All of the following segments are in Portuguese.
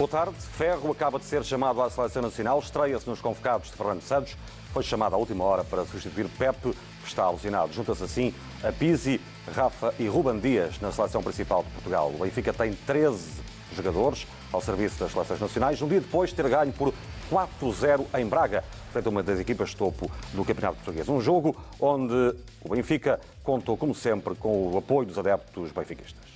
Boa tarde. Ferro acaba de ser chamado à seleção nacional, estreia-se nos convocados de Fernando Santos, foi chamado à última hora para substituir Pepe, que está alucinado. Junta-se assim a Pizzi, Rafa e Ruben Dias na seleção principal de Portugal. O Benfica tem 13 jogadores ao serviço das seleções nacionais, um dia depois de ter ganho por 4-0 em Braga, frente a uma das equipas topo do Campeonato Português. Um jogo onde o Benfica contou, como sempre, com o apoio dos adeptos benfiquistas.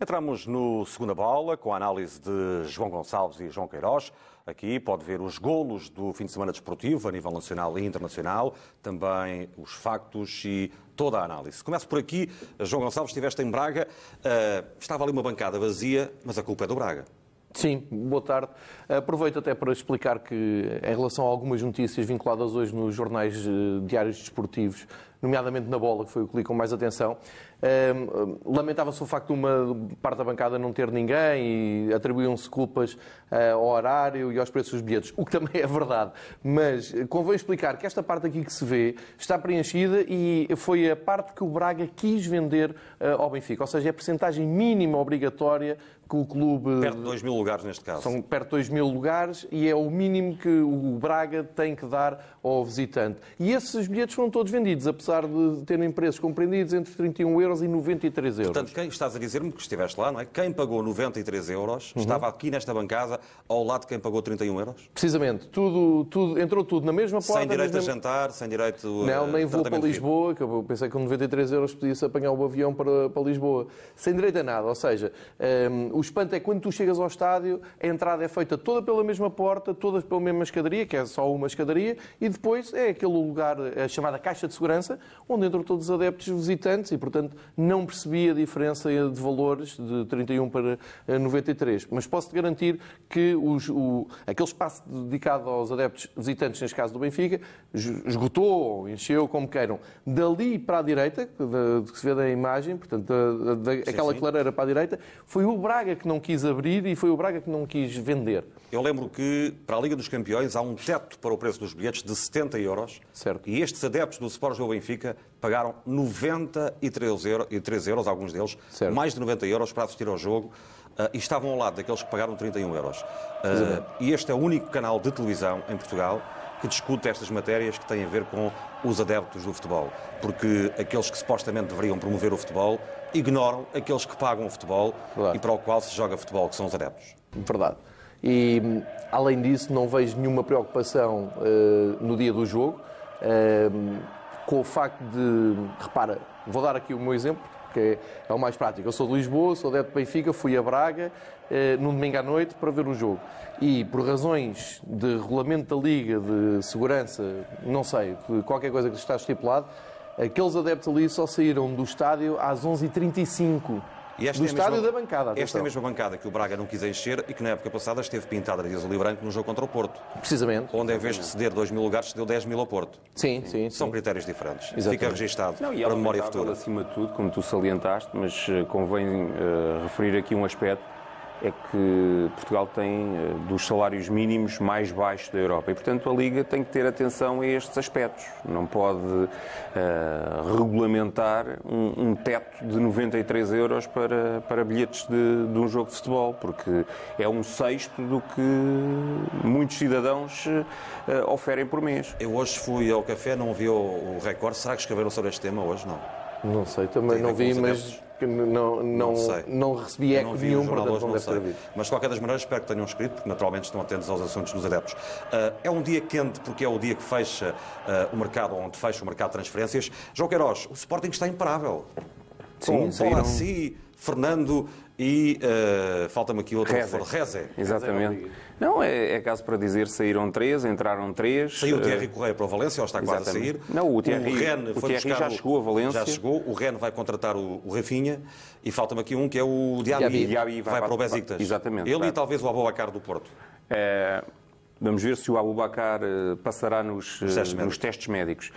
Entramos no segunda bola com a análise de João Gonçalves e João Queiroz. Aqui pode ver os golos do fim de semana desportivo a nível nacional e internacional, também os factos e toda a análise. Começo por aqui. João Gonçalves, estiveste em Braga, uh, estava ali uma bancada vazia, mas a culpa é do Braga. Sim, boa tarde. Aproveito até para explicar que, em relação a algumas notícias vinculadas hoje nos jornais eh, diários desportivos, nomeadamente na bola, que foi o que li com mais atenção, Lamentava-se o facto de uma parte da bancada não ter ninguém e atribuíam-se culpas uh, ao horário e aos preços dos bilhetes, o que também é verdade. Mas convém explicar que esta parte aqui que se vê está preenchida e foi a parte que o Braga quis vender uh, ao Benfica. Ou seja, é a percentagem mínima obrigatória que o clube. Perto de 2 mil lugares neste caso. São perto de 2 mil lugares e é o mínimo que o Braga tem que dar ao visitante. E esses bilhetes foram todos vendidos, apesar de terem preços compreendidos entre 31 euros euros e 93 euros. Portanto, quem estás a dizer-me que estiveste lá, não é? Quem pagou 93 euros uhum. estava aqui nesta bancada ao lado de quem pagou 31 euros? Precisamente. Tudo, tudo, entrou tudo na mesma porta. Sem direito mesma... a jantar, sem direito Não, nem vou para Lisboa, que eu pensei que com 93 euros podia-se apanhar o avião para, para Lisboa. Sem direito a nada. Ou seja, um, o espanto é quando tu chegas ao estádio, a entrada é feita toda pela mesma porta, todas pela mesma escadaria, que é só uma escadaria, e depois é aquele lugar, a chamada caixa de segurança, onde entram todos os adeptos visitantes e, portanto, não percebi a diferença de valores de 31 para 93. Mas posso-te garantir que os, o, aquele espaço dedicado aos adeptos visitantes, neste caso do Benfica, esgotou, encheu, como queiram. Dali para a direita, que se vê da imagem, portanto, da, da, aquela sim. clareira para a direita, foi o Braga que não quis abrir e foi o Braga que não quis vender. Eu lembro que para a Liga dos Campeões há um teto para o preço dos bilhetes de 70 euros. Certo. E estes adeptos do Sport Jogo Benfica pagaram 93 euros, 3 euros, alguns deles, certo. mais de 90 euros para assistir ao jogo. Uh, e estavam ao lado daqueles que pagaram 31 euros. Uh, e este é o único canal de televisão em Portugal que discute estas matérias que têm a ver com os adeptos do futebol. Porque aqueles que supostamente deveriam promover o futebol ignoram aqueles que pagam o futebol Verdade. e para o qual se joga futebol, que são os adeptos. Verdade. E, além disso, não vejo nenhuma preocupação uh, no dia do jogo com o facto de. Repara, vou dar aqui o meu exemplo, que é, é o mais prático. Eu sou de Lisboa, sou adepto de Benfica, fui a Braga uh, num domingo à noite para ver o jogo. E, por razões de regulamento da Liga, de segurança, não sei, de qualquer coisa que está estipulado, aqueles adeptos ali só saíram do estádio às 11h35 e esta do é estádio mesma, da bancada. Atenção. Esta é a mesma bancada que o Braga não quis encher e que na época passada esteve pintada de azul e branco no jogo contra o Porto. Precisamente. Onde em vez de ceder 2 mil lugares, cedeu 10 mil ao Porto. Sim, sim. São sim. critérios diferentes. Exatamente. Fica registado não, para a memória futura. acima de tudo, como tu salientaste, mas eh, convém uh, referir aqui um aspecto é que Portugal tem eh, dos salários mínimos mais baixos da Europa e, portanto, a Liga tem que ter atenção a estes aspectos. Não pode uh, regulamentar um, um, teto de 93 euros para, para bilhetes de, de, um jogo de futebol, porque é um sexto do que muitos cidadãos uh, oferem por mês. Eu hoje fui ao café, não vi o, o recorde. Será que escreveram sobre este tema hoje? Não. Não sei, também tem não vi, mas não, não, não, não recebi eco nenhum, portanto não, deve ter havido. Mas de qualquer das maneiras espero que tenham escrito, porque naturalmente estão atentos aos assuntos dos adeptos. Uh, é um dia quente porque é o dia que fecha uh, o mercado, onde fecha o mercado de transferências. João Queiroz, o Sporting está imparável. Sim, Com Fernando e uh, falta-me aqui outro Reze. Reze. Exatamente. Não, é, é, caso para dizer, saíram três, entraram três. Saiu o Thierry uh... Correia para o Valência, ou está quase Exatamente. a sair. Não, o Thierry, o Ren o Thierry já chegou a Valência. Já chegou, o Ren vai contratar o, o Rafinha e falta-me aqui um que é o Diaby, Diaby vai, vai, para o Besiktas. Exatamente. Ele e talvez o Aboacar do Porto. É, Vamos ver se o Abubacar uh, passará nos, uh, testes, nos testes médicos.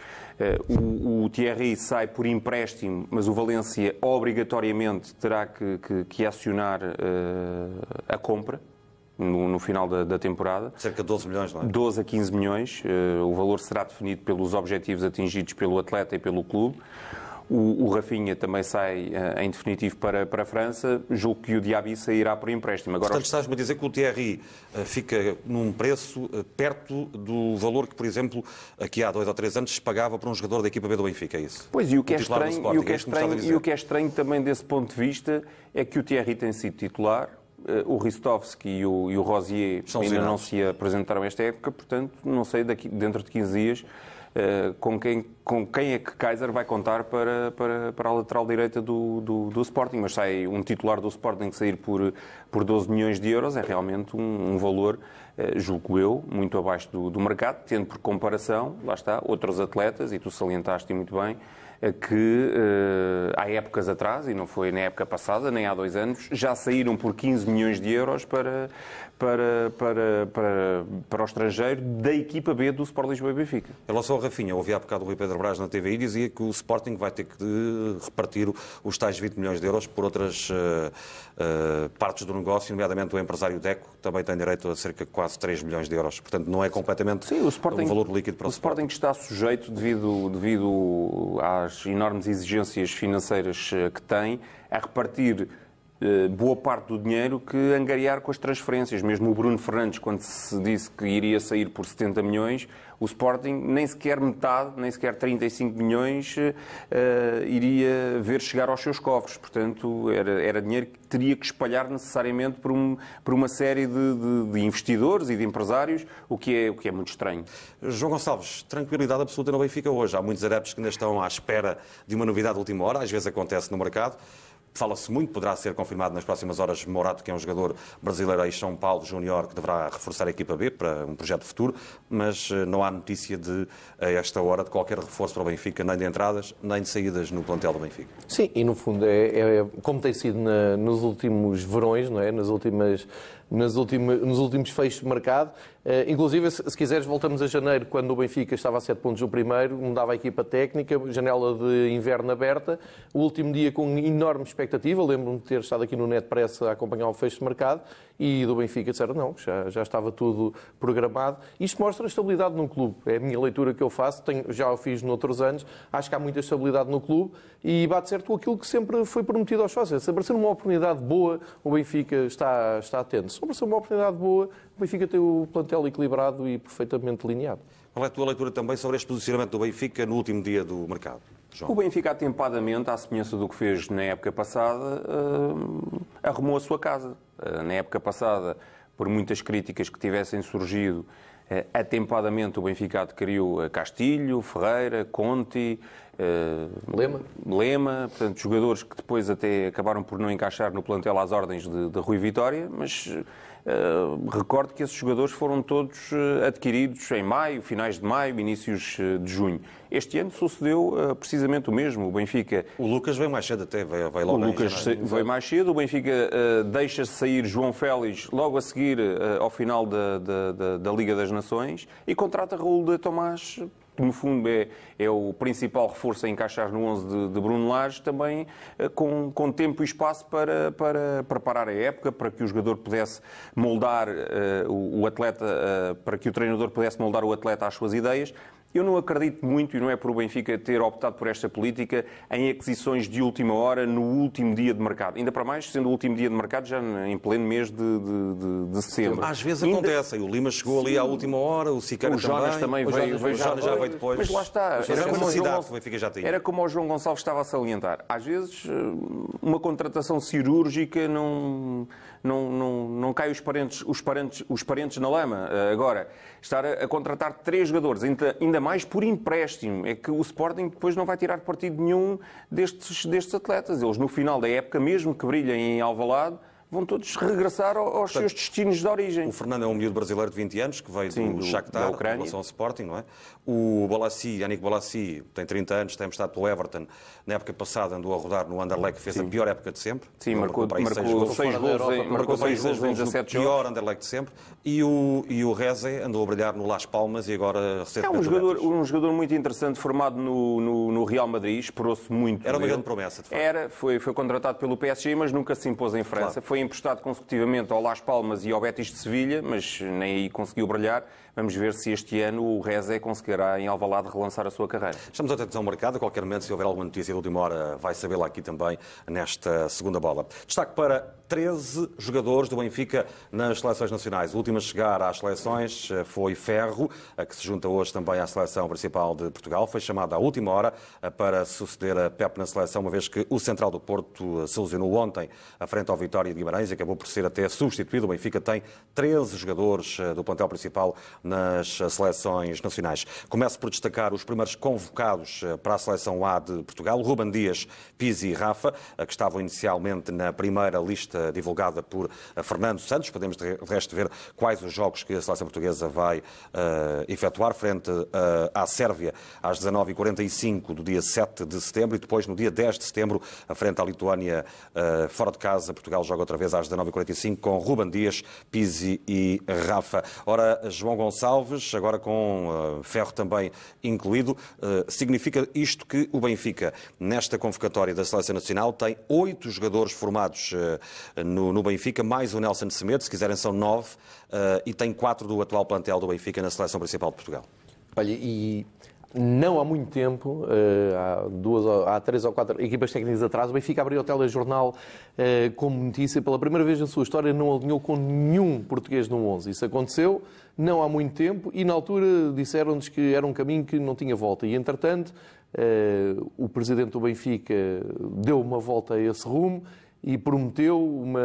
Uh, o, o, Thierry sai por empréstimo, mas o Valência obrigatoriamente terá que, que, que acionar a compra. No, no, final da, da, temporada. Cerca de 12 milhões, não é? 12 a 15 milhões. o valor será definido pelos objetivos atingidos pelo atleta e pelo clube. O, o Rafinha também sai uh, em definitivo para, para a França. Julgo que o Diaby sairá por empréstimo. Agora, Portanto, estás-me a dizer que o Thierry uh, fica num preço uh, perto do valor que, por exemplo, aqui há dois ou três anos se pagava para um jogador da equipa B do Benfica, é isso? Pois, e o que, é estranho, e o que é, é estranho, e o que é estranho também desse ponto de vista é que o Thierry tem sido titular, o Ristovski e o, e o Rosier São ainda não se apresentaram esta época, portanto, não sei, daqui, dentro de 15 dias eh, com, quem, com quem é que Kaiser vai contar para, para, para a lateral direita do, do, do, Sporting. Mas sai um titular do Sporting sair por, por 12 milhões de euros é realmente um, um valor, uh, julgo eu, muito abaixo do, do mercado, tendo por comparação, lá está, outros atletas, e tu salientaste muito bem, que uh, há épocas atrás, e não foi na época passada, nem há dois anos, já saíram por 15 milhões de euros para, para, para, para, para o estrangeiro da equipa B do Sport Lisboa e Benfica. Em relação ao Rafinha, ouvi há bocado o Rui Pedro Brás na TVI dizia que o Sporting vai ter que repartir os tais 20 milhões de euros por outras uh, uh, partes do negócio, nomeadamente o empresário Deco, que também tem direito a cerca de quase 3 milhões de euros. Portanto, não é completamente Sim, o Sporting, um valor líquido para o, o Sporting. O Sporting está sujeito, devido, devido às enormes exigências financeiras eh, que tem, a repartir boa parte do dinheiro que angariar com as transferências. Mesmo o Bruno Fernandes, quando se disse que iria sair por 70 milhões, o Sporting nem sequer metade, nem sequer 35 milhões uh, iria ver chegar aos seus cofres. Portanto, era, era dinheiro que teria que espalhar necessariamente por, um, por uma série de, de, de, investidores e de empresários, o que, é, o que é muito estranho. João Gonçalves, tranquilidade absoluta no Benfica hoje. Há muitos adeptos que ainda estão à espera de uma novidade de última hora, às vezes acontece no mercado. Fala-se muito, poderá ser confirmado nas próximas horas, Morato, que é um jogador brasileiro aí, São Paulo Júnior, que deverá reforçar a equipa B para um projeto futuro, mas eh, não há notícia de, a esta hora, de qualquer reforço para o Benfica, nem de entradas, nem de saídas no plantel do Benfica. Sim, e no fundo é, é como tem sido na, nos últimos verões, não é? nas últimas nas últimas, nos últimos fechos de mercado. Uh, inclusive, se, se, quiseres, voltamos a janeiro, quando o Benfica estava a 7 pontos do primeiro, mudava a equipa técnica, janela de inverno aberta, o último dia com enorme expectativa, lembro-me de ter estado aqui no Net Press a acompanhar o fecho de mercado, e do Benfica disseram não, já, já estava tudo programado. Isto mostra a estabilidade num clube, é a minha leitura que eu faço, tenho, já o fiz noutros anos, acho que há muita estabilidade no clube e bate certo aquilo que sempre foi prometido aos sócios. Se aparecer uma oportunidade boa, o Benfica está, está atento. Se aparecer uma oportunidade boa, o Benfica tem o plantel equilibrado e perfeitamente delineado. Qual é a tua leitura também sobre este posicionamento do Benfica no último dia do mercado? João. O Benfica, atempadamente, à semelhança do que fez na época passada, uh, arrumou a sua casa. Uh, na época passada, por muitas críticas que tivessem surgido, uh, atempadamente o Benfica adquiriu Castilho, Ferreira, Conti, Lema. Lema, portanto, jogadores que depois até acabaram por não encaixar no plantel às ordens de, de Rui Vitória, mas Uh, recordo que esses jogadores foram todos uh, adquiridos em maio, finais de maio, inícios uh, de junho. Este ano sucedeu precisamente o mesmo. O Benfica. O Lucas veio mais cedo até, veio, veio logo. O Lucas veio mais cedo. O Benfica deixa-se sair João Félix logo a seguir ao final da, da, da, da Liga das Nações e contrata Raul de Tomás que no fundo é, é o principal reforço a encaixar no 11 de, de Bruno Lage, também eh, com, com tempo e espaço para, para preparar a época, para que o jogador pudesse moldar uh, o, o, atleta, uh, para que o treinador pudesse moldar o atleta às suas ideias. Eu não acredito muito, e não é por o Benfica ter optado por esta política, em aquisições de última hora no último dia de mercado. Ainda para mais, sendo o último dia de mercado já em pleno mês de, de, de, de setembro. Às vezes Ainda... acontece. O Lima chegou Sim. ali à última hora, o Sicário o Jonas também, também veio, veio, o Jonas já veio depois. Mas lá está. Era como, João, o Benfica já tinha. era como o João Gonçalves estava a salientar. Às vezes, eh, uma contratação cirúrgica não não, não, não cai os parentes, os, parentes, os parentes na lama. Eh, agora, estar a, a contratar três jogadores, ainda, ainda, mais por empréstimo, é que o Sporting depois não vai tirar partido nenhum destes, destes atletas. Eles, no final da época, mesmo que brilhem em Alvalade, vão todos regressar aos Portanto, seus destinos de origem. O Fernando é um miúdo brasileiro de 20 anos que veio Sim, do, do Shakhtar, da Ucrânia. relação ao Sporting, não é? O Balassi, Yannick Balassi, tem 30 anos, tem estado pelo Everton. Na época passada andou a rodar no Anderlecht, que fez Sim. a pior época de sempre. Sim, marcou, marcou, marcou seis gols em, marcou seis gols em 17 jogos. pior Anderlecht de sempre. E o, e o Reze andou a brilhar no Las Palmas e agora recentemente... É um jogador, um jogador muito interessante, formado no, no, no Real Madrid, esperou-se muito Era uma grande promessa, de facto. Era, foi, foi contratado pelo PSG, mas nunca se impôs em França. Claro. Foi emprestado consecutivamente ao Las Palmas e ao Betis de Sevilha, mas nem aí conseguiu brilhar. Vamos ver se este ano o Reze conseguirá em Alvalade relançar a sua carreira. Estamos atentos ao mercado. A qualquer momento, se houver alguma notícia de última hora, vai sabê-la aqui também nesta segunda bola. Destaque para 13 jogadores do Benfica nas seleções nacionais. O último a chegar às seleções eh, foi Ferro, que se junta hoje também à seleção principal de Portugal. Foi chamado à última hora eh, para suceder a Pep na seleção, uma vez que o central do Porto se lesionou ontem à frente ao Vitória de Guimarães e acabou por ser até substituído. O Benfica tem 13 jogadores eh, do plantel principal nas seleções nacionais. Começo por destacar os primeiros convocados para a seleção A de Portugal, Ruben Dias, Pizzi e Rafa, que estavam inicialmente na primeira lista divulgada por eh, Fernando Santos. Podemos, de resto, ver quais os jogos que a seleção portuguesa vai uh, efetuar frente uh, à Sérvia às 19h45 do dia 7 de setembro e depois, no dia 10 de setembro, frente à Lituânia, uh, fora de casa. Portugal joga outra vez às 19h45 com Ruben Dias, Pizzi e Rafa. Ora, João Gonçalves, agora com Ferro também incluído, significa isto que o Benfica, nesta convocatória da Seleção Nacional, tem oito jogadores formados no, no Benfica, mais o Nelson Semedo, se quiserem são nove, e tem quatro do atual plantel do Benfica na seleção principal de Portugal. Olha, e não há muito tempo, eh, há, duas, há três ou quatro equipas técnicas atrás, o Benfica abriu o telejornal eh, como notícia, pela primeira vez na sua história, não alinhou com nenhum português no 11. Isso aconteceu não há muito tempo e, na altura, disseram-nos que era um caminho que não tinha volta. E, entretanto, o presidente do Benfica deu uma volta a esse rumo e prometeu uma,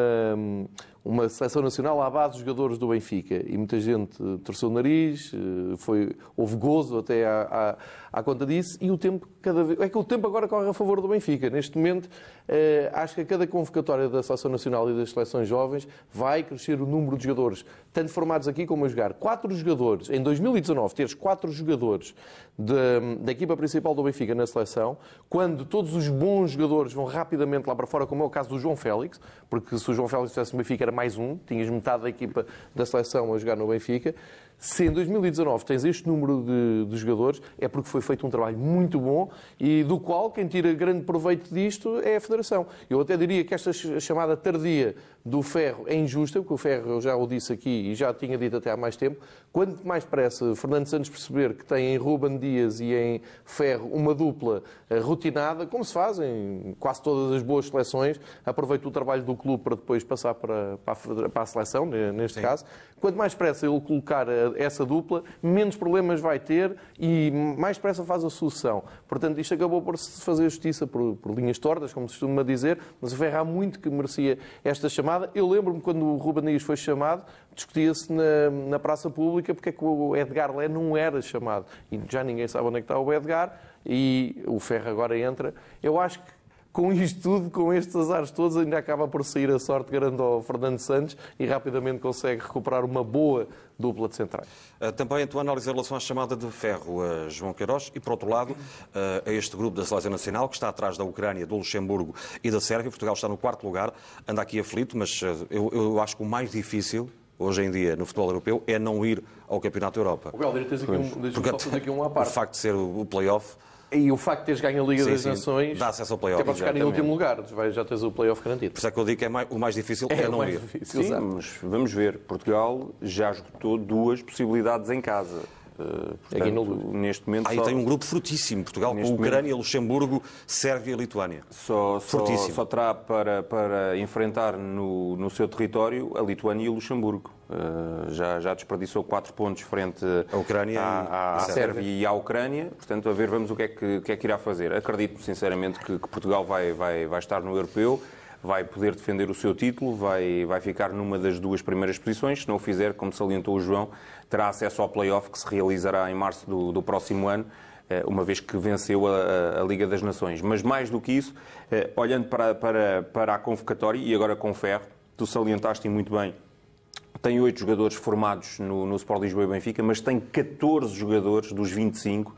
uma seleção nacional à base dos jogadores do Benfica. E muita gente torceu o nariz, eh, foi, houve gozo até à, à, à conta disso, e o tempo cada vez. É que o tempo agora corre a favor do Benfica. Neste momento, eh, acho que a cada convocatória da Seleção Nacional e das seleções jovens vai crescer o número de jogadores, tanto formados aqui como a jogar. Quatro jogadores, em 2019, teres quatro jogadores da, da equipa principal do Benfica na seleção, quando todos os bons jogadores vão rapidamente lá para fora, como é o caso do João Félix, porque se o João Félix estivesse no Benfica era mais um, tinhas metade da equipa da seleção a jogar no Benfica. Se em 2019 tens este número de, de, jogadores, é porque foi feito um trabalho muito bom e do qual quem tira grande proveito disto é a Federação. Eu até diria que esta chamada tardia do ferro é injusta, porque o ferro, eu já o disse aqui e já tinha dito até há mais tempo, quanto mais pressa Fernando Santos perceber que tem em Ruben Dias e em Ferro uma dupla eh, rotinada, como se faz em quase todas as boas seleções, aproveita o trabalho do clube para depois passar para, para, a, para a seleção, neste Sim. caso, quanto mais pressa ele colocar eh, essa dupla, menos problemas vai ter e mais pressa faz a solução. Portanto, isto acabou por se fazer justiça por, por linhas tortas, como se costuma dizer, mas o Ferro há muito que merecia esta chamada Eu lembro-me quando o Ruben Dias foi chamado, discutia-se na, na, praça pública porque é que o Edgar Lé não era chamado. E já ninguém sabe onde é que está o Edgar e o Ferro agora entra. Eu acho que com isto tudo, com estes azares todos, ainda acaba por sair a sorte grande ao Fernando Santos e rapidamente consegue recuperar uma boa dupla de centrais. Eh, também a tua análise em relação à chamada de ferro, a João Queiroz, e por outro lado, eh, a este grupo da Seleção Nacional, que está atrás da Ucrânia, do Luxemburgo e da Sérvia. Portugal está no quarto lugar, anda aqui aflito, mas eu, eu acho que o mais difícil hoje em dia no futebol europeu é não ir ao Campeonato da Europa. O Galdeiro, tens aqui um, Porque, aqui um à parte. O facto de ser o play-off e o facto de teres ganho a Liga sim, das sim. Nações dá acesso ao play-off. Até podes ficar em último lugar, já tens o play-off garantido. Por isso é que eu digo que é mais, o mais difícil é, é não ir. Difícil, sim, mas vamos ver. Portugal já esgotou duas possibilidades em casa. Uh, portanto, no... neste momento. Aí só... tem um grupo frutíssimo: Portugal neste com Ucrânia, momento... Luxemburgo, Sérvia e Lituânia. Só, só, só terá para, para enfrentar no, no seu território a Lituânia e o Luxemburgo. Uh, já, já desperdiçou quatro pontos frente Ucrânia à, à, à Sérvia e à Ucrânia. Portanto, a ver, vamos o que é que, que, é que irá fazer. Acredito, sinceramente, que, que Portugal vai, vai, vai estar no europeu vai poder defender o seu título, vai, vai ficar numa das duas primeiras posições. Se não o fizer, como salientou o João, terá acesso ao play-off que se realizará em março do, do próximo ano eh, uma vez que venceu a, a, Liga das Nações. Mas mais do que isso, eh, olhando para, para, para a convocatória, e agora com ferro, tu salientaste muito bem, tem oito jogadores formados no, no Sport Lisboa e Benfica, mas tem 14 jogadores dos 25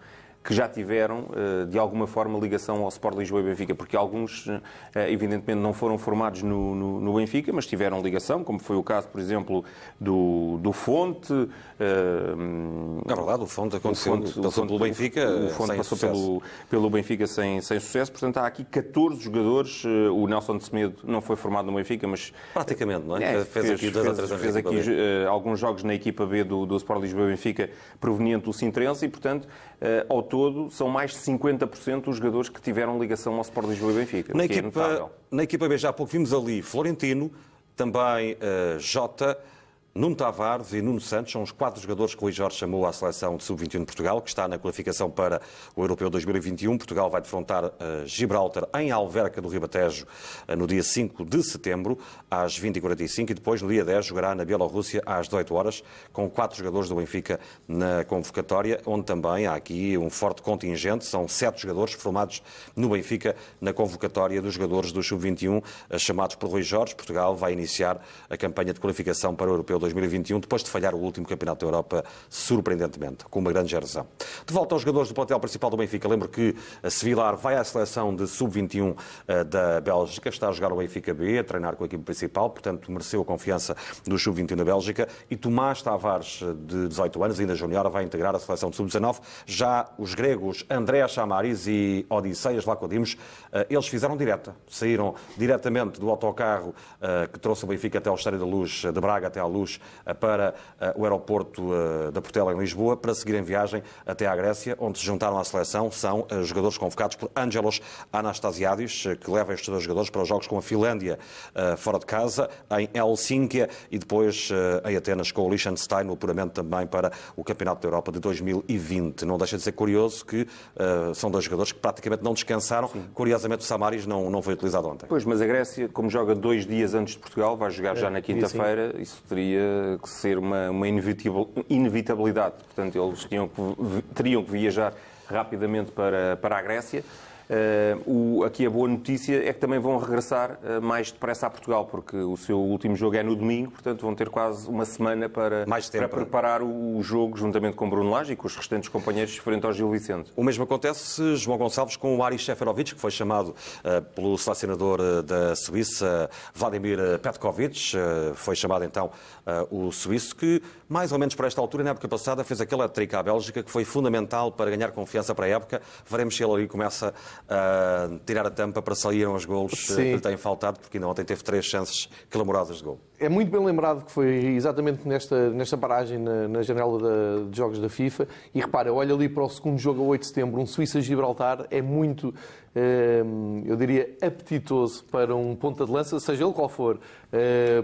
que já tiveram, eh, de alguma forma, ligação ao Sport Lisboa e Benfica, porque alguns, eh, evidentemente, não foram formados no, no, no Benfica, mas tiveram ligação, como foi o caso, por exemplo, do, do Fonte. É verdade, o Fonte aconteceu, o Fonte, passou pelo Benfica O Fonte passou pelo, pelo Benfica sem, sem sucesso, portanto há aqui 14 jogadores, o Nelson de Semedo não foi formado no Benfica, mas... Praticamente, não é? é fez, fez, aqui, fez, fez, fez aqui alguns jogos na equipa B do, do Sport Lisboa e Benfica proveniente do Sintrense e, portanto, ao todo, são mais de 50% os jogadores que tiveram ligação ao Sport Lisboa e Benfica. Na, é equipa, é na equipa B já há pouco vimos ali Florentino, também uh, Jota, Nuno Tavares e Nuno Santos são os quatro jogadores que o Luís Jorge chamou à seleção de sub-21 de Portugal, que está na qualificação para o Europeu 2021. Portugal vai defrontar uh, Gibraltar em Alverca do Ribatejo uh, no dia 5 de setembro, às 20h45, e depois, no dia 10, jogará na Bielorrússia às 18 horas, com quatro jogadores do Benfica na convocatória, onde também há aqui um forte contingente, são sete jogadores formados no Benfica na convocatória dos jogadores do sub-21, uh, chamados por Luís Jorge. Portugal vai iniciar a campanha de qualificação para o Europeu 2021. 2021, depois de falhar o último Campeonato da Europa, surpreendentemente, com uma grande geração. De volta aos jogadores do plantel principal do Benfica, lembro que a Sevilar vai à seleção de sub-21 eh, da Bélgica, está a jogar o Benfica B, a treinar com a equipe principal, portanto mereceu a confiança do sub-21 da Bélgica, e Tomás Tavares, de 18 anos, ainda junior, vai integrar a seleção de sub-19. Já os gregos André Chamaris e Odisseias Lacodimos, eh, eles fizeram direta, saíram diretamente do autocarro eh, que trouxe o Benfica até ao Estádio da Luz, de Braga até à Luz, eh, para eh, o aeroporto eh, da Portela, em Lisboa, para seguir em viagem até à Grécia, onde se juntaram à seleção. São jogadores convocados por Angelos Anastasiadis, que leva estes dois jogadores para os jogos com a Finlândia fora de casa, em Helsínquia e depois em Atenas com o Liechtenstein, no apuramento também para o Campeonato da Europa de 2020. Não deixa de ser curioso que são dois jogadores que praticamente não descansaram. Sim. Curiosamente, o Samaris não, não foi utilizado ontem. Pois, mas a Grécia, como joga dois dias antes de Portugal, vai jogar é, já na quinta-feira. Isso teria que ser uma, uma inevitabilidade. Portanto, eles que, teriam que viajar rapidamente para, para a Grécia. Uh, o, aqui a boa notícia é que também vão regressar uh, mais depressa a Portugal, porque o seu último jogo é no domingo, portanto vão ter quase uma semana para, para preparar o, o, jogo juntamente com Bruno Lage e com os restantes companheiros frente ao Gil Vicente. O mesmo acontece, João Gonçalves, com o Ari Sheferovic, que foi chamado uh, pelo selecionador da Suíça, Vladimir Petkovic, foi chamado então o suíço, que mais ou menos para esta altura, na época passada, fez aquela trica à Bélgica, que foi fundamental para ganhar confiança para a época. Veremos se ele ali começa a tirar a tampa para sair os golos Sim. que lhe têm faltado, porque ainda ontem teve três chances clamorosas de gol. É muito bem lembrado que foi exatamente nesta, nesta paragem na, na janela de, de, jogos da FIFA. E repara, olha ali para o segundo jogo a 8 de setembro, um Suíça-Gibraltar, é muito, hum, eu diria, apetitoso para um ponta de lança, seja ele qual for,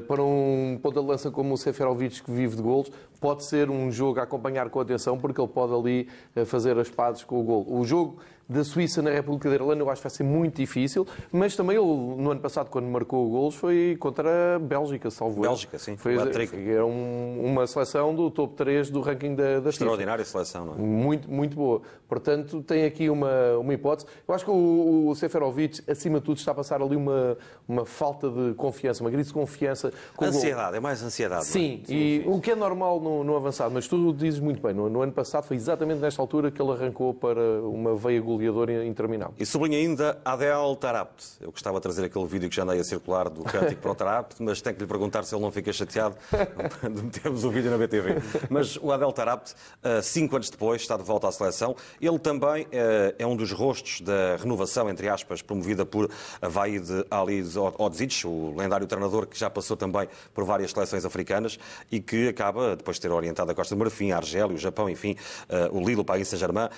para um ponta de lança como o Seferovic, que vive de golos, pode ser um jogo a acompanhar com atenção, porque ele pode ali fazer as pazes com o gol. O jogo da Suíça na República da Irlanda eu acho que vai ser muito difícil, mas também ele, no ano passado, quando marcou golos, foi contra a Bélgica, salvo Bélgica, sim. Foi, era um, uma seleção do top 3 do ranking da, da Extraordinária FIFA. seleção, não é? Muito, muito boa. Portanto, tem aqui uma, uma hipótese. Eu acho que o, o Seferovic, acima de tudo, está a passar ali uma, uma falta de confiança, uma crise de confiança. Com ansiedade, é mais ansiedade. Sim, é? sim e sim. o que é normal no, no, avançado, mas tu dizes muito bem, no, no ano passado foi exatamente nesta altura que ele arrancou para uma veia goleador interminável. E sublinha ainda Adel Tarapt. Eu gostava de trazer aquele vídeo que já andei a circular do cântico para o Tarapt, mas tenho que lhe perguntar se ele não fica chateado de metermos o vídeo na BTV. Mas o Adel Tarapt, eh, cinco anos depois, está de volta à seleção. Ele também eh, é um dos rostos da renovação, entre aspas, promovida por Vaid Ali Odzic, o lendário treinador que já passou também por várias seleções africanas e que acaba, depois de ter orientado a Costa do Marfim, a Argélia, o Japão, enfim, eh, o Lille, o Paris Saint-Germain,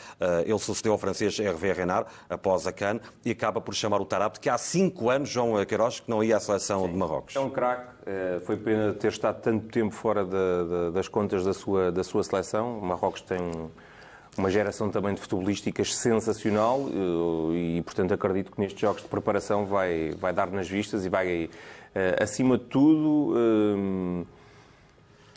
ele sucedeu ao francês Hervé Renard após a CAN e acaba por chamar o Tarapte, que há cinco anos, João Queiroz, que não ia à seleção Sim. de Marrocos. É um craque. Eh, foi pena ter estado tanto tempo fora das contas da sua, da sua seleção. O Marrocos tem uma geração também de futebolísticas sensacional eh, e, portanto, acredito que nestes jogos de preparação vai, vai dar nas vistas e vai, eh, acima de tudo,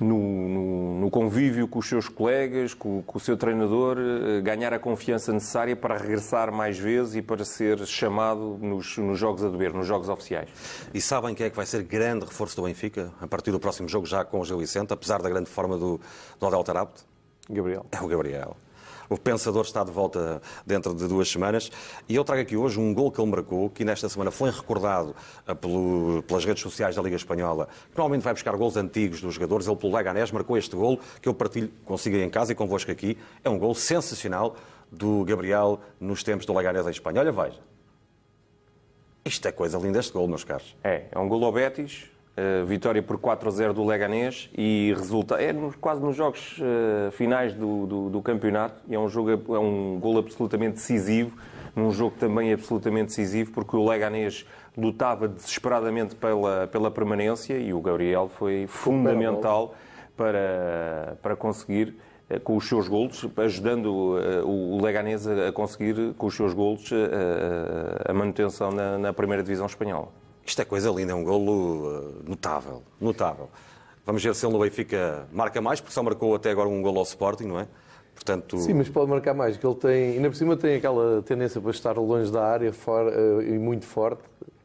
no, no, no, convívio com os seus colegas, com, com, o seu treinador, eh, ganhar a confiança necessária para regressar mais vezes e para ser chamado nos, nos jogos a dever, nos jogos oficiais. E sabem quem é que vai ser grande reforço do Benfica a partir do próximo jogo, já com o Gil Vicente, apesar da grande forma do, do Odel Tarabt? Gabriel. É o Gabriel. O pensador está de volta dentro de duas semanas. E eu trago aqui hoje um gol que ele marcou, que nesta semana foi recordado eh, pelo, pelas redes sociais da Liga Espanhola, que normalmente vai buscar gols antigos dos jogadores. Ele, pelo Leganés, marcou este gol, que eu partilho consigo em casa e convosco aqui. É um gol sensacional do Gabriel nos tempos do Leganés em Espanha. Olha, veja. Isto é coisa linda, este gol, meus caros. É, é um gol ao Betis, Uh, vitória por 4 a 0 do Leganés e resulta é quase nos jogos uh, finais do, do, do, campeonato é um jogo é um gol absolutamente decisivo num jogo também absolutamente decisivo porque o Leganés lutava desesperadamente pela pela permanência e o Gabriel foi fundamental para para conseguir uh, com os seus golos, ajudando o Leganés a conseguir com os seus golos a manutenção na primeira divisão espanhola. Isto é coisa linda, é um golo eh, notável, notável. Vamos ver se ele no Benfica marca mais, porque só marcou até agora um golo ao Sporting, não é? Portanto... Sim, mas pode marcar mais, que ele tem, ainda por cima tem aquela tendência para estar longe da área eh, e muito forte.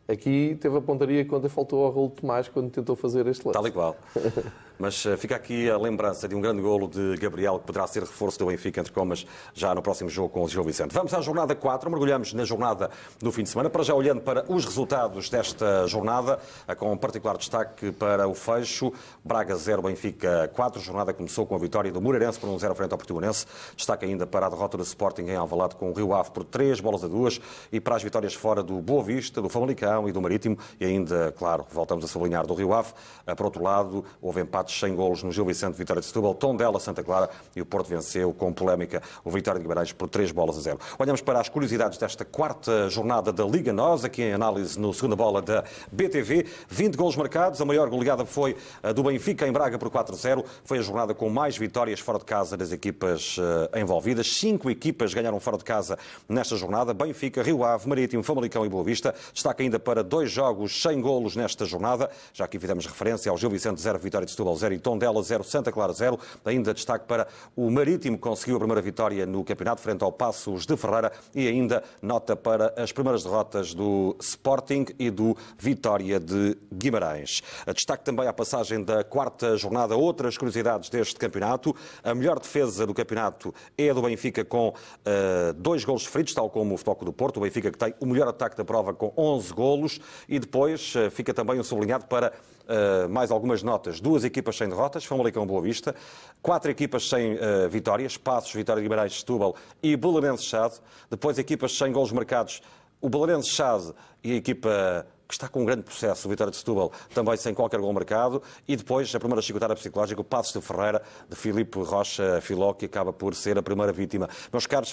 Aqui teve a pontaria quando faltou ao Raul Tomás quando tentou fazer este lance. Tal e qual. Mas uh, fica aqui a lembrança de um grande golo de Gabriel, que poderá ser reforço do Benfica, entre comas, já no próximo jogo com o Gil Vicente. Vamos à jornada 4, mergulhamos na jornada do fim de semana, para já olhando para os resultados desta jornada, com um particular destaque para o fecho. Braga 0, Benfica 4. A jornada começou com a vitória do Moreirense por 1-0 frente ao Portimonense. Destaque ainda para a derrota do Sporting em Alvalade com o Rio Ave por 3 bolas a 2 e para as vitórias fora do Boa Vista, do Famalicão e do Marítimo e ainda, claro, voltamos a sublinhar do Rio Ave. Por outro lado, houve empate empates sem golos no Gil Vicente, Vitória de Setúbal, Tondela, Santa Clara e o Porto venceu com polémica o Vitória de Guimarães por 3 bolas a 0. Olhamos para as curiosidades desta quarta jornada da Liga NOS, aqui em análise no segunda bola da BTV. 20 golos marcados, a maior goleada foi a do Benfica em Braga por 4-0. Foi a jornada com mais vitórias fora de casa das equipas uh, envolvidas. Cinco equipas ganharam fora de casa nesta jornada. Benfica, Rio Ave, Marítimo, Famalicão e Boa Vista. Destaca ainda para dois jogos sem golos nesta jornada. Já aqui fizemos referência ao Gil Vicente 0, Vitória de Setúbal Setúbal 0 e Tondela 0, Santa Clara 0. Ainda destaque para o Marítimo, que conseguiu a primeira vitória no campeonato frente ao Passos de Ferreira e ainda nota para as primeiras derrotas do Sporting e do Vitória de Guimarães. Destaque também a passagem da quarta jornada, outras curiosidades deste campeonato. A melhor defesa do campeonato é a do Benfica com uh, dois golos feridos, tal como o Futebol do Porto. O Benfica que tem o melhor ataque da prova com 11 golos e depois uh, fica também um sublinhado para uh, mais algumas notas. Duas equipas sem derrotas, Famalicão Boa Vista. Quatro equipas sem uh, vitórias, Passos, Vitória de Guimarães, Setúbal e Belenenses Chade. Depois equipas sem golos marcados, o Belenenses Chade e a equipa está com um grande processo, o Vitória de Setúbal, também sem qualquer gol marcado, e depois a primeira chicotada psicológica, o Passos de Ferreira, de Filipe Rocha Filó, que acaba por ser a primeira vítima. Meus caros,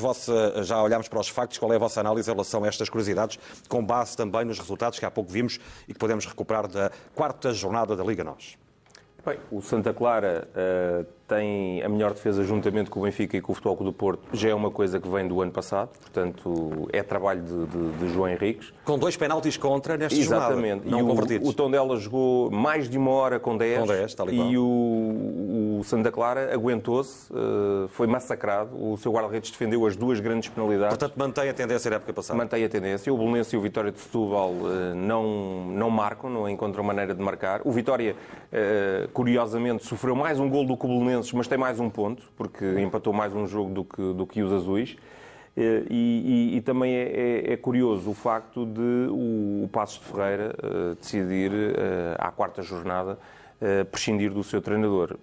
já olhámos para os factos, qual é a vossa análise em relação a estas curiosidades, com base também nos resultados que há pouco vimos e que podemos recuperar da quarta jornada da Liga Nós? Bem, o Santa Clara uh, tem a melhor defesa juntamente com o Benfica e com o Futebol do Porto. Já é uma coisa que vem do ano passado, portanto é trabalho de, de, de João Henriques. Com dois penaltis contra nesta Exatamente. jornada, não e convertidos. O, o Tondela jogou mais de uma hora com 10, com 10 tal e, e o, o Santa Clara aguentou-se, uh, foi massacrado. O seu guarda-redes defendeu as duas grandes penalidades. Portanto, mantém a tendência da época passada. Mantém a tendência. O Belenense e o Vitória de Setúbal uh, não, não marcam, não encontram maneira de marcar. O Vitória... Uh, curiosamente, sofreu mais um gol do que o Belenenses, mas tem mais um ponto, porque empatou mais um jogo do que, do que os azuis. Eh, e, e, e também é, é, é, curioso o facto de o, o Passos de Ferreira uh, decidir, uh, à quarta jornada, uh, prescindir do seu treinador.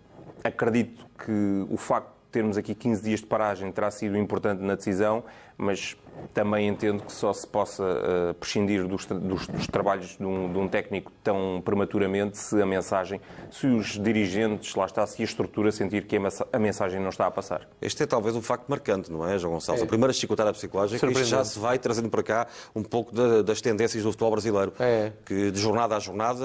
Acredito que o facto termos aqui 15 dias de paragem terá sido importante na decisão, mas também entendo que só se possa uh, prescindir dos, dos, dos trabalhos de um, de um, técnico tão prematuramente se a mensagem, se os dirigentes, lá está, se a estrutura sentir que a mensagem não está a passar. Este é talvez um facto marcante, não é, João Gonçalves? É. A primeira chicotada psicológica, isto já se vai trazendo para cá um pouco de, das tendências do futebol brasileiro. É. Que de jornada a jornada,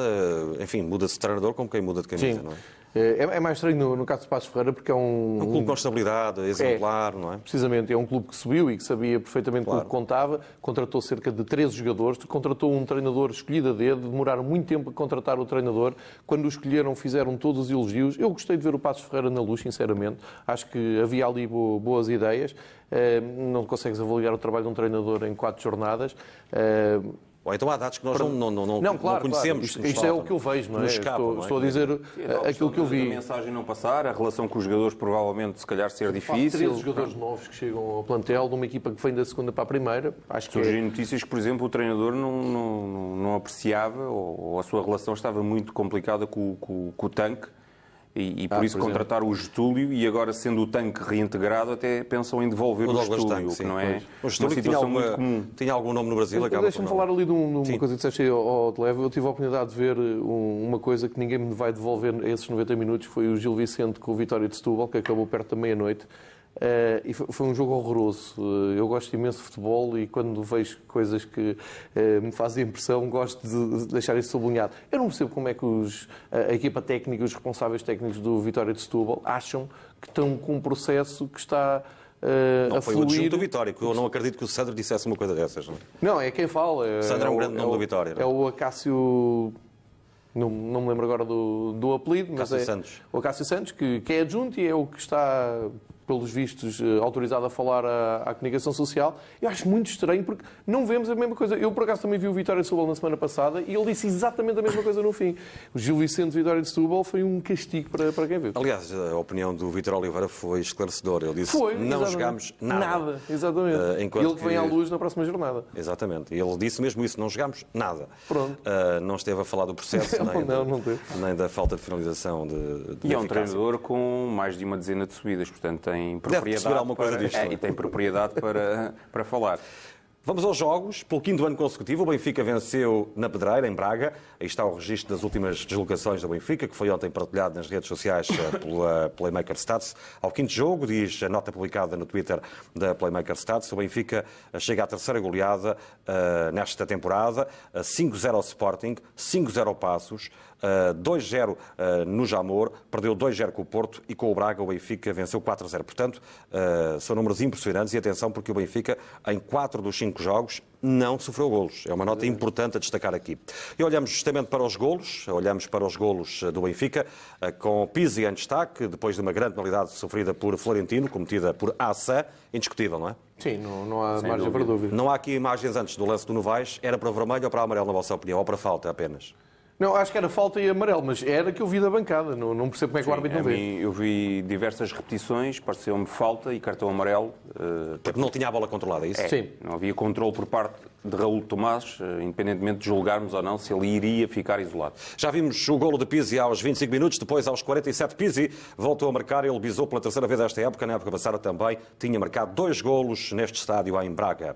enfim, muda-se de treinador como quem muda de camisa, Sim. não é? É, é mais estranho no, no caso do Passos Ferreira porque é um... Um clube com estabilidade, exemplar, não é? Precisamente, é um clube que subiu e que sabia perfeitamente claro. o que contava, contratou cerca de 13 jogadores, contratou um treinador escolhido a dedo, demoraram muito tempo a contratar o treinador, quando o escolheram fizeram todos os elogios. Eu gostei de ver o Passos Ferreira na luz, sinceramente, acho que havia ali boas ideias, eh, não consegues avaliar o trabalho de um treinador em quatro jornadas, eh, ou então há dados que nós não, não, não, não, claro, conhecemos. Claro. Isto, isto é o que eu vejo, não é? Escapa, estou, não é? estou, a dizer Sim, aquilo que eu vi. A mensagem não passar, a relação com os jogadores provavelmente se calhar ser difícil. Três jogadores novos que chegam ao plantel de uma equipa que vem da segunda para a primeira. Acho que Surgem é... notícias que, por exemplo, o treinador não, não, não apreciava ou, ou, a sua relação estava muito complicada com, com, com o tanque e, e por ah, isso por contratar o Getúlio e agora sendo o tanque reintegrado até pensam em devolver o, o Getúlio, tanque, que não é o Getúlio tinha, alguma, tinha algum nome no Brasil. Deixa-me falar ali de, um, de uma coisa que disseste ao Televe. Eu tive a oportunidade de ver um, uma coisa que ninguém me vai devolver esses 90 minutos, foi o Gil Vicente com o Vitória de Setúbal, que acabou perto da meia-noite. Uh, e foi um jogo horroroso. Uh, eu gosto imenso de futebol e quando vejo coisas que uh, me fazem impressão, gosto de deixar isso sublinhado. Eu não percebo como é que os, a equipa técnica, os responsáveis técnicos do Vitória de Setúbal acham que estão com um processo que está não, foi fluir... o adjunto do Vitória, que eu não acredito que o Sandro dissesse uma coisa dessas. Não, é? não é quem fala. É, Sandro é um grande é nome do Vitória. É o Acácio não, não me lembro agora do, do apelido, mas Cássio é Santos. o Cássio Santos, que, que é adjunto e é o que está pelos vistos, eh, autorizado a falar à, à, comunicação social. Eu acho muito estranho porque não vemos a mesma coisa. Eu, por acaso, também vi o Vitória de Setúbal na semana passada e ele disse exatamente a mesma coisa no fim. O Gil Vicente Vitória de Setúbal foi um castigo para, para quem viu. Aliás, a opinião do Vitor Oliveira foi esclarecedora. Ele disse foi, não jogámos nada. Nada, exatamente. Uh, ele que vem à luz na próxima jornada. Exatamente. Ele disse mesmo isso, não jogámos nada. Pronto. Uh, não esteve a falar do processo, não, nem, não, da, não nem da falta de finalização de, de E é um treinador com mais de uma dezena de subidas, portanto tem propriedade alguma coisa para, disto. É, e tem propriedade para, para falar. Vamos aos jogos. Pelo quinto ano consecutivo, o Benfica venceu na Pedreira, em Braga. Aí está o registro das últimas deslocações do Benfica, que foi ontem partilhado nas redes sociais eh, pela Playmaker Stats. Ao quinto jogo, diz a nota publicada no Twitter da Playmaker Stats, o Benfica chega à terceira goleada uh, nesta temporada. 5-0 ao Sporting, 5-0 ao Passos, 2-0 uh, no Jamor, perdeu 2-0 com o Porto e com o Braga o Benfica venceu 4-0. Portanto, são números impressionantes e atenção porque o Benfica, em 4 dos 5 cinco jogos, não sofreu golos. É uma nota importante a destacar aqui. E olhamos justamente para os golos, olhamos para os golos eh, do Benfica, eh, com Pizzi em destaque, depois de uma grande penalidade sofrida por Florentino, cometida por Assa, indiscutível, não é? Sim, não, não há Sem margem dúvida. para dúvida. Não há aqui imagens antes do lance do Novaes, era para vermelho ou para amarelo, na vossa opinião, ou para falta apenas? Não, acho que era falta e amarelo, mas era que eu vi da bancada. Não, não percebo como é que Sim, o árbitro não vê. Mim, eu vi diversas repetições, pareceu-me falta e cartão amarelo. Uh, Porque não tinha a bola controlada, é isso? É, Sim. Não havia controle por parte de Raul Tomás, uh, independentemente de julgarmos ou não se ele iria ficar isolado. Já vimos o golo de Pizzi aos 25 minutos, depois aos 47 Pizzi voltou a marcar, ele bisou pela terceira vez esta época, na época passada também tinha marcado dois golos neste estádio em Braga.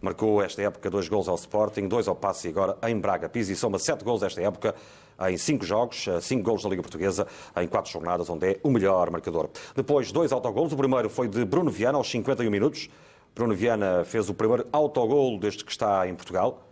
Marcou esta época dois gols ao Sporting, dois ao Passe e agora em Braga. Pizzi soma sete gols esta época em cinco jogos, eh, cinco gols na Liga Portuguesa em quatro jornadas, onde é o melhor marcador. Depois, dois autogolos. O primeiro foi de Bruno Viana, aos 51 minutos. Bruno Viana fez o primeiro autogol desde que está em Portugal.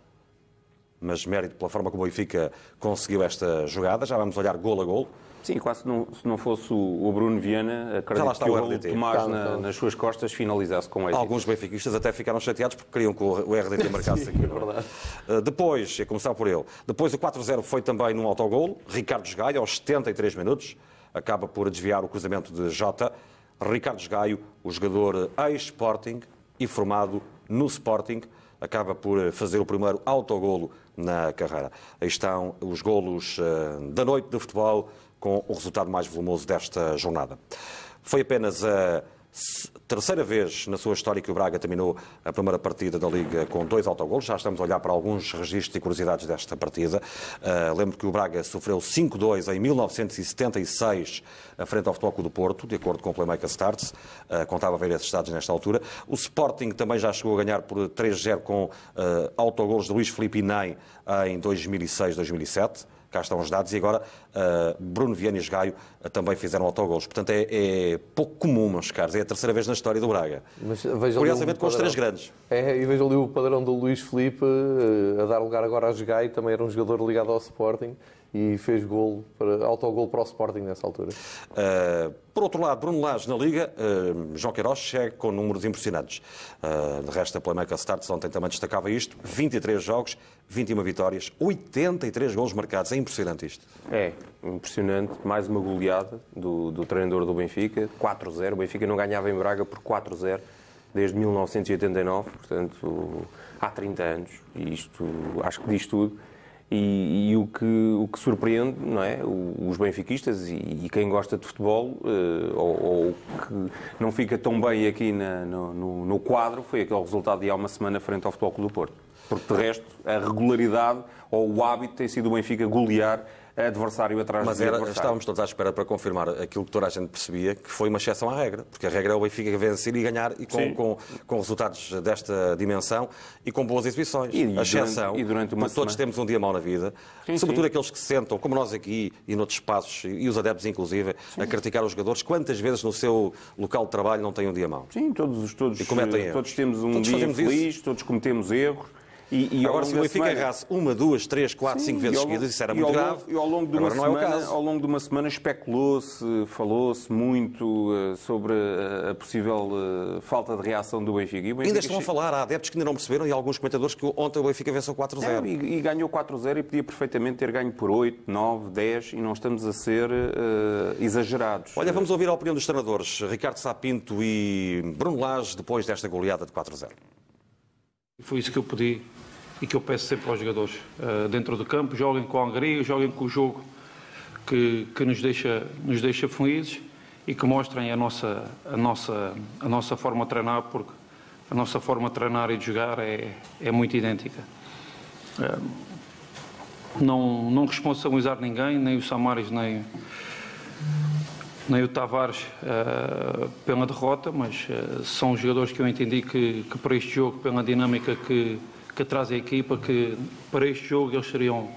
Mas mérito pela forma como o Benfica conseguiu esta jogada. Já vamos olhar gol a gol. Sim, quase se não, se não fosse o Bruno Viana, acredito que o, o Tomás na, nas suas costas finalizasse com ele. Alguns benfiquistas até ficaram chateados porque queriam que o RDT marcasse aqui. é verdade. Uh, depois, a começar por ele, depois o 4-0 foi também num autogol. Ricardo Esgaio, aos 73 minutos, acaba por desviar o cruzamento de Jota. Ricardo Esgaio, o jogador ex-Sporting e formado no Sporting, acaba por fazer o primeiro autogolo na carreira. Aí estão os golos uh, da noite de futebol com o resultado mais volumoso desta jornada. Foi apenas a terceira vez na sua história que o Braga terminou a primeira partida da Liga com dois autogolos. Já estamos a olhar para alguns registros e curiosidades desta partida. Uh, lembro que o Braga sofreu 5-2 em 1976 à frente ao Futebol do Porto, de acordo com o Playmaker Starts. Uh, contava ver esses estados nesta altura. O Sporting também já chegou a ganhar por 3-0 com uh, autogolos de Luís Felipe Iném em 2006-2007 cá estão os dados, e agora uh, Bruno Viana e Gaio uh, também fizeram autogolos. Portanto, é, é, pouco comum, meus caros, é a terceira vez na história do Braga. Mas Curiosamente, com os três grandes. É, e vejo ali o padrão do Luís Felipe uh, a dar lugar agora a Gaio, também era um jogador ligado ao Sporting, e fez gol, para, autogol para o Sporting nessa altura. Uh, por outro lado, Bruno Lage na Liga, uh, João Queiroz chega com números impressionantes. Uh, de resto, a Playmaker Starts ontem também destacava isto. 23 jogos, 21 vitórias, 83 gols marcados. É impressionante isto. É, impressionante. Mais uma goleada do, do treinador do Benfica, 4-0. O Benfica não ganhava em Braga por 4-0 desde 1989, portanto, há 30 anos. E isto acho que diz tudo. E, e, o, que, o que surpreende não é? os benfiquistas e, e quem gosta de futebol, uh, ou, ou, que não fica tão bem aqui na, no, no, quadro, foi aquele resultado de há uma semana frente ao Futebol Clube do Porto. Porque, de resto, a regularidade ou o hábito tem sido o Benfica golear adversário atrás Mas era, adversário. estávamos todos à espera para confirmar aquilo que toda a gente percebia, que foi uma exceção à regra, porque a regra é o Benfica vencer e ganhar e com, com, com, resultados desta dimensão e com boas exibições. E, a exceção, e durante uma todos semana... temos um dia mau na vida, sim, sobretudo sim. aqueles que se sentam, como nós aqui e noutros espaços, e os adeptos inclusive, sim. a criticar os jogadores, quantas vezes no seu local de trabalho não têm um dia mau? Sim, todos, todos, e cometem todos temos um todos dia feliz, todos cometemos erros. E, e Agora, se o Benfica semana... errasse uma, duas, três, quatro, Sim, cinco vezes longo, seguidas, isso era muito grave. E ao longo de uma Agora semana, é ao longo de uma semana especulou-se, falou-se muito uh, sobre a, a possível uh, falta de reação do Benfica. Benfica ainda estão che... a falar, há adeptos que ainda não perceberam e alguns comentadores que ontem o Benfica venceu 4-0. É, e, e, ganhou 4-0 e podia perfeitamente ter ganho por 8, 9, 10 e não estamos a ser uh, exagerados. Olha, vamos ouvir a opinião dos treinadores, Ricardo Sapinto e Bruno Lage, depois desta goleada de 4-0. Foi isso que eu pedi e que eu peço sempre aos jogadores uh, dentro do campo, joguem com a alegria, joguem com o jogo que, que nos, deixa, nos deixa felizes e que mostrem a nossa, a, nossa, a nossa forma de treinar, porque a nossa forma de treinar e de jogar é, é muito idêntica. Uh, não, não responsabilizar ninguém, nem o Samaris, nem, nem o Tavares uh, pela derrota, mas são jogadores que eu entendi que, que para este jogo, pela dinâmica que, que traz a equipa que para este jogo eles seriam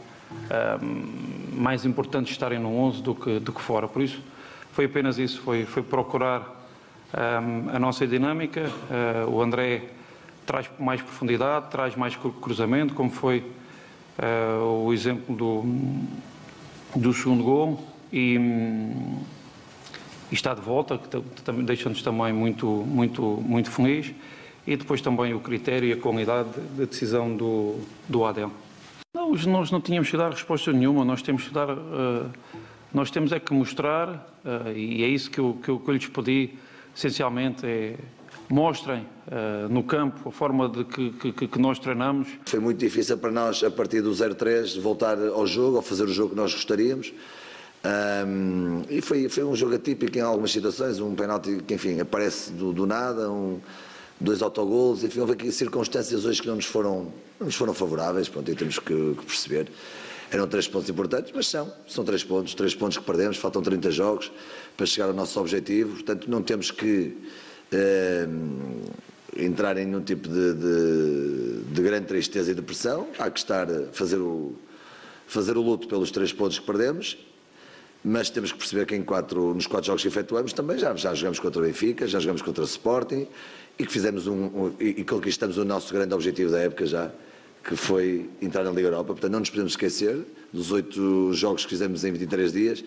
um, mais importantes estarem no 11 do que, do que fora. Por isso, foi apenas isso, foi, foi procurar um, a nossa dinâmica. Uh, o André traz mais profundidade, traz mais cruzamento, como foi uh, o exemplo do, do segundo gol. E, e está de volta, que deixa-nos também muito, muito, muito feliz e depois também o critério e a qualidade de decisão do, do ADEL. Não, nós não tínhamos que dar resposta nenhuma, nós temos que dar, uh, nós temos é que mostrar, uh, e é isso que eu, que, eu, que eu lhes pedi, essencialmente, é mostrem uh, no campo a forma de que, que, que, nós treinamos. Foi muito difícil para nós, a partir do 0-3, voltar ao jogo, ou fazer o jogo que nós gostaríamos. Um, e foi, foi um jogo atípico em algumas situações, um penalti que, enfim, aparece do, do nada, um, dois autogolos, enfim, houve aqui circunstâncias hoje que não nos foram, não nos foram favoráveis, pronto, e temos que, que, perceber. Eram três pontos importantes, mas são, são três pontos, três pontos que perdemos, faltam 30 jogos para chegar ao nosso objetivo, portanto não temos que eh, entrar em nenhum tipo de, de, de, grande tristeza e depressão, há que estar fazer o, fazer o luto pelos três pontos que perdemos mas temos que perceber que em quatro, nos quatro jogos que efetuamos também já, já jogamos contra o Benfica, já jogamos contra o Sporting e que fizemos um, um e, conquistamos o nosso grande objetivo da época já, que foi entrar na Liga Europa. Portanto, não nos podemos esquecer dos oito jogos que fizemos em 23 dias.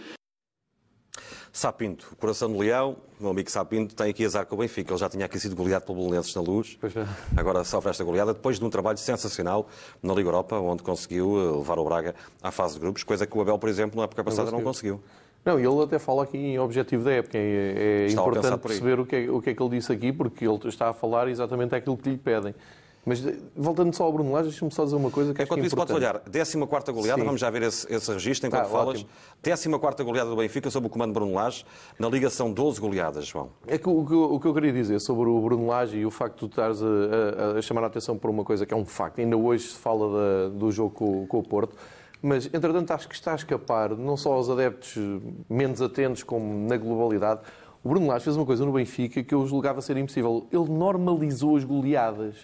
Sapinto, coração do leão, meu amigo Sapinto tem aqui azar com o Benfica. Ele já tinha aqui sido goleado pelo Belenenses na Luz. É. Agora sofre esta goleada depois de um trabalho sensacional na Liga Europa, onde conseguiu eh, levar o Braga à fase de grupos, coisa que o Abel, por exemplo, na época passada não conseguiu. Não conseguiu. Não, ele até fala aqui em objetivo da época. É, é importante perceber o que, é, o que é que ele disse aqui, porque ele está a falar exatamente aquilo que lhe pedem. Mas voltando só ao Bruno Lage, deixa-me só dizer uma coisa que Enquanto acho que é importante. isso, olhar, 14 goleada, Sim. vamos já ver esse, esse registro enquanto tá, falas. Ótimo. 14 goleada do Benfica sob o comando de Bruno Lage. Na Liga são 12 goleadas, João. É que o, o, o, que eu queria dizer sobre o Bruno Lage e o facto de tu estares a, a, a, chamar a atenção por uma coisa que é um facto. Ainda hoje se fala da, do jogo com, com o Porto. Mas, entretanto, acho que está a escapar não só aos adeptos menos atentos, como na globalidade. O Bruno Lage fez uma coisa no Benfica que eu julgava ser impossível. Ele normalizou as goleadas.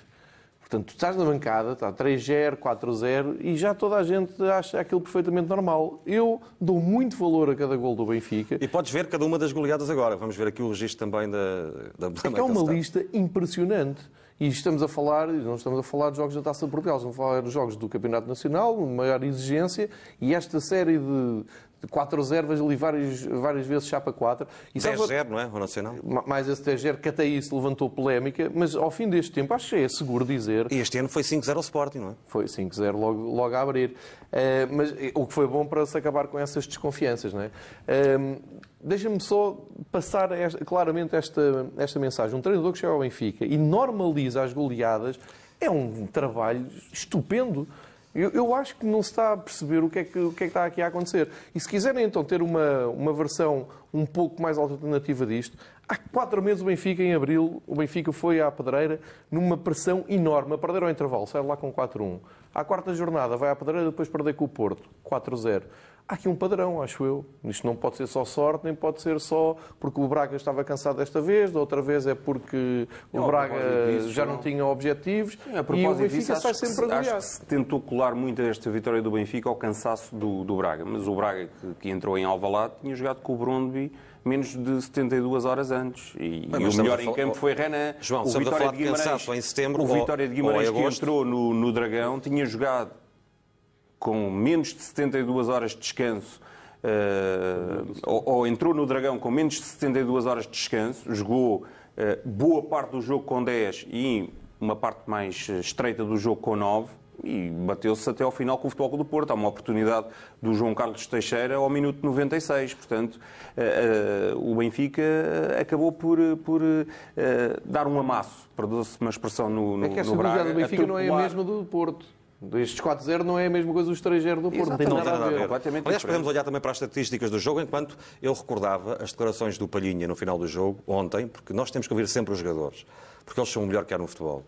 Portanto, tu estás na bancada, está 3-0, 4-0 e já toda a gente acha aquilo perfeitamente normal. Eu dou muito valor a cada gol do Benfica. E podes ver cada uma das goleadas agora. Vamos ver aqui o registro também da, da É, é uma lista impressionante. E estamos a falar, não estamos a falar de jogos da Taça de Portugal, estamos a falar de jogos do Campeonato Nacional, maior exigência, e esta série de, de 4-0 ali várias, várias vezes chapa 4. E sabe- 10-0, não é? O Nacional. Ma- mais esse 10 que até isso levantou polémica, mas ao fim deste tempo acho que é seguro dizer E este ano foi 5-0 ao Sporting, não é? foi 5-0 logo, logo a abrir. Eh, mas eh, o que foi bom para se acabar com essas desconfianças. Não é? Eh, Deixa-me só passar esta- claramente esta, esta mensagem. Um treinador que chega ao Benfica e normaliza as goleadas é um trabalho estupendo. Eu, eu acho que não se está a perceber o que, é que, o que é que está aqui a acontecer. E se quiserem então ter uma, uma versão um pouco mais alternativa disto, há quatro meses o Benfica, em abril, o Benfica foi à pedreira numa pressão enorme, a perder ao intervalo, sai lá com 4-1. À quarta jornada vai à pedreira, depois perder com o Porto, 4-0. Há aqui um padrão, acho eu. Isto não pode ser só sorte, nem pode ser só porque o Braga estava cansado desta vez, da outra vez é porque o Não, Braga propósito disso, já não. não tinha objetivos A e o propósito Benfica disso, sai sempre a. Acho que se tentou colar muito esta vitória do Benfica ao cansaço do, do Braga. Mas o Braga, que, que entrou em Alvalade, tinha jogado com o Brondby menos de 72 horas antes. E, Bem, e o melhor em campo foi Renan. João, o Vitória falar de cansaço em setembro O Vitória de Guimarães que entrou no, no Dragão tinha jogado com menos de 72 horas de descanso. eh, ou, ou entrou no Dragão com menos de 72 horas de descanso, jogou eh, boa parte do jogo com 10 e uma parte mais eh, estreita do jogo com 9 e bateu-se até ao final com o Futebol Clube do Porto. Há uma oportunidade do João Carlos Teixeira ao minuto 96. Portanto, eh, eh, o Benfica eh, acabou por, por dar um amasso, perdoa-se uma expressão no, no, É que no Braga. do Benfica não é a mesma do Porto. Estes 4-0 não é a mesma coisa do 3-0 do Porto. Não tem nada a ver. Completamente Aliás, diferente. podemos olhar também para as estatísticas do jogo, enquanto eu recordava as declarações do Palhinha no final do jogo, ontem, porque nós temos que ouvir sempre os jogadores, porque eles são o melhor que há no futebol.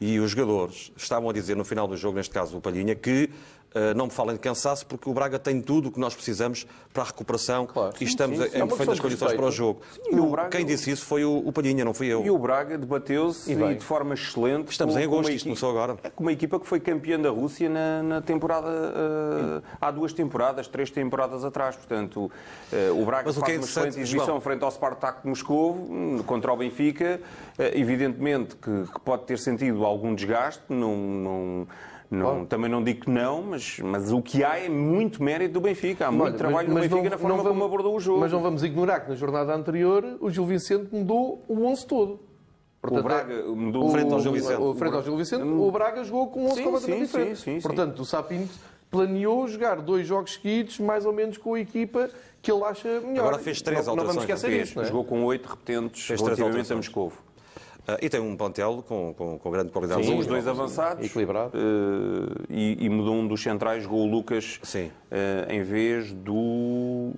E os jogadores estavam a dizer no final do jogo, neste caso o Palhinha, que eh, não me falem de cansaço, porque o Braga tem tudo o que nós precisamos para a recuperação Claro. e estamos Sim, sim, sim. em É perfeitas condições para o jogo. Sim, o O- Braga- Quem disse isso foi o, o Palhinha, não fui eu. E o Braga debateu-se E e de forma excelente. Estamos com- em agosto, isto começou agora. É com uma equipa que foi campeã da Rússia na, na temporada. eh, há duas temporadas, três temporadas atrás. Portanto, eh, o Braga Mas o que faz é uma excelente exibição João- frente ao Spartak de Moscou hum, contra o Benfica. Eh, evidentemente que, que pode ter sentido algum desgaste. Não. não não, Também não digo que não, mas, mas o que há é muito mérito do Benfica. Há muito Olha, trabalho do Benfica na forma como abordou o jogo. Mas não vamos ignorar que na jornada anterior o Gil Vicente mudou o 11 todo. o Braga mudou Frente ao Gil Vicente. O, frente ao Gil Vicente, o Braga jogou com 11 Sim, completamente sim, diferente. sim, sim, sim. Portanto, o Sapinto planeou jogar dois jogos seguidos, mais ou menos com a equipa que ele acha melhor. Agora fez três não, não vamos alterações, esquecer isso, não é? Jogou com oito repetentes Fez relativamente a alterações. Moscovo. Ah, e tem um plantel com, com, com grande qualidade. Sim, os dois avançados. Equilibrado. eh, e, e mudou um dos centrais, jogou o Lucas Sim. eh, em vez do.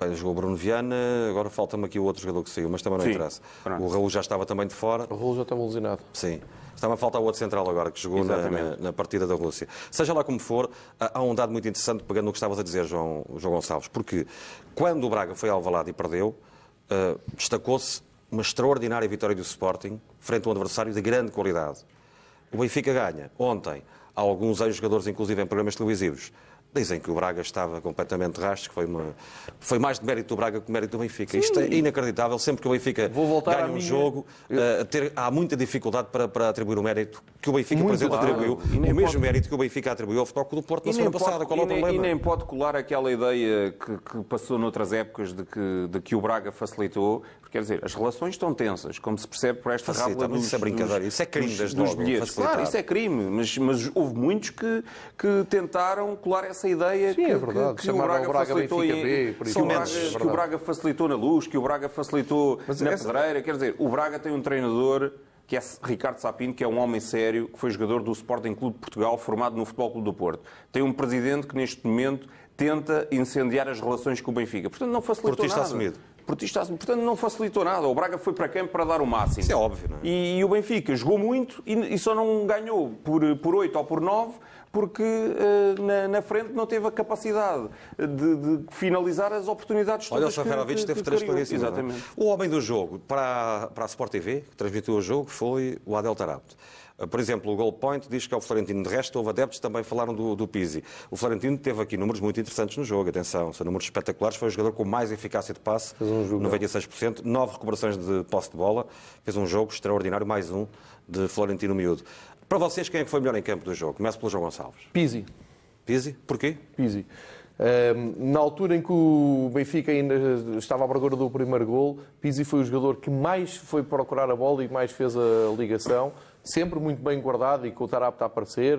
Bem, jogou o Bruno Viana, agora falta-me aqui o outro jogador que saiu, mas também não Sim, interessa. pronto. O Raul já estava também de fora. O rolo já estava lesionado. Sim. Está-me a faltar o outro central agora, que jogou na, na- na partida da Rússia. Seja lá como for, há um dado muito interessante, pegando no que estavas a dizer, João, João Gonçalves, porque quando o Braga foi ao Alvalade e perdeu, ah, destacou-se uma extraordinária vitória do Sporting frente a um adversário de grande qualidade. O Benfica ganha. Ontem, há alguns ex-jogadores, inclusive em programas televisivos, dizem que o Braga estava completamente rastro, que foi, uma... foi mais de mérito do Braga que de mérito do Benfica. Isto é inacreditável. Sempre que o Benfica ganha um minha- jogo, eh, ter- há muita dificuldade para, para atribuir o mérito que o Benfica, por Muito exemplo, claro. atribuiu. E O mesmo pode- mérito que o Benfica atribuiu ao Futebol do Porto na semana passada. Qual é o e nem- problema? e nem pode colar aquela ideia que, que passou noutras épocas de que, de que o Braga facilitou. Porque, quer dizer, as relações estão tensas, como se percebe por esta Facilita, rábula dos, isso é brincadeira, dos- isso é crime dos- desde dos bilhetes. facilitar. Claro, isso é crime, mas, mas houve muitos que, que tentaram colar essa ideia Sim, que, é verdade. que, que o Braga, Braga facilitou Benfica B, por é que o. Braga facilitou na luz, que o Braga facilitou Mas na essa- pedreira. Quer dizer, o Braga tem um treinador que é Ricardo Sapinto, que é um homem sério, que foi jogador do Sporting Clube de Portugal, formado no Futebol Clube do Porto. Tem um presidente que neste momento tenta incendiar as relações com o Benfica. Portanto, não facilitou Portista nada. assumido. Portista assumido. Portanto, não facilitou nada. O Braga foi para campo para dar o máximo. Isso é óbvio, não é? E, e o Benfica jogou muito e, e só não ganhou por, por 8 ou por 9 porque eh, na, na frente não teve a capacidade de, de finalizar as oportunidades Olha, o todas que- Saferovic que- teve não é? Exatamente. O homem do jogo para, a- para a Sport TV, que transmitiu o jogo, foi o Adel Tarapto. Por exemplo, o Goal Point diz que é o Florentino. De resto, houve adeptos que também falaram do, do Pizzi. O Florentino teve aqui números muito interessantes no jogo, atenção, são números espetaculares. Foi o jogador com mais eficácia de passe, um 96%, nove recuperações de posse de bola. Fez um jogo extraordinário, mais um de Florentino Miúdo. Para vocês, quem é que foi melhor em campo do jogo? Começo pelo João Gonçalves. Pizzi. Pizzi? Porquê? Pizzi. Na altura em que o Benfica ainda estava à procura do primeiro gol, Pizzi foi o jogador que mais foi procurar a bola e mais fez a ligação, sempre muito bem guardado e com o Tarapta a aparecer.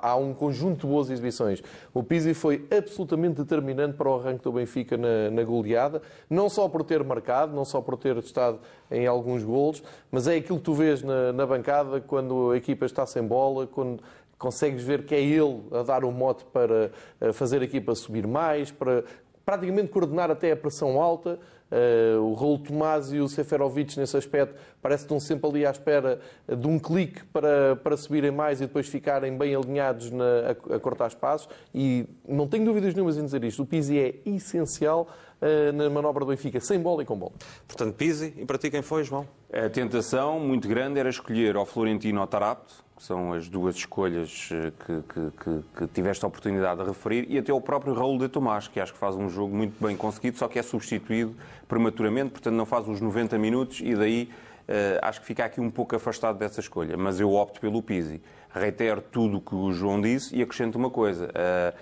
Há um conjunto de boas exibições. O Pizzi foi absolutamente determinante para o arranque do Benfica na, na goleada, não só por ter marcado, não só por ter estado em alguns golos, mas é aquilo que tu vês na, na bancada quando a equipa está sem bola, quando consegues ver que é ele a dar o mote para fazer a equipa subir mais, para praticamente coordenar até a pressão alta. Uh, o Raul Tomás e o Seferovic, nesse aspecto, parece que estão sempre ali à espera de um clique para, para subirem mais e depois ficarem bem alinhados na, a, a cortar espaços. E não tenho dúvidas nenhumas em dizer isto. O Pizzi é essencial uh, na manobra do Benfica, sem bola e com bola. Portanto, Pizzi, e para ti quem foi, João? A tentação muito grande era escolher ao Florentino ou Tarapto, são as duas escolhas que, que, que, que, tiveste a oportunidade de referir, e até o próprio Raul de Tomás, que acho que faz um jogo muito bem conseguido, só que é substituído prematuramente, portanto não faz os 90 minutos e daí uh, acho que fica aqui um pouco afastado dessa escolha. Mas eu opto pelo Pizzi. Reitero tudo o que o João disse e acrescento uma coisa. Uh,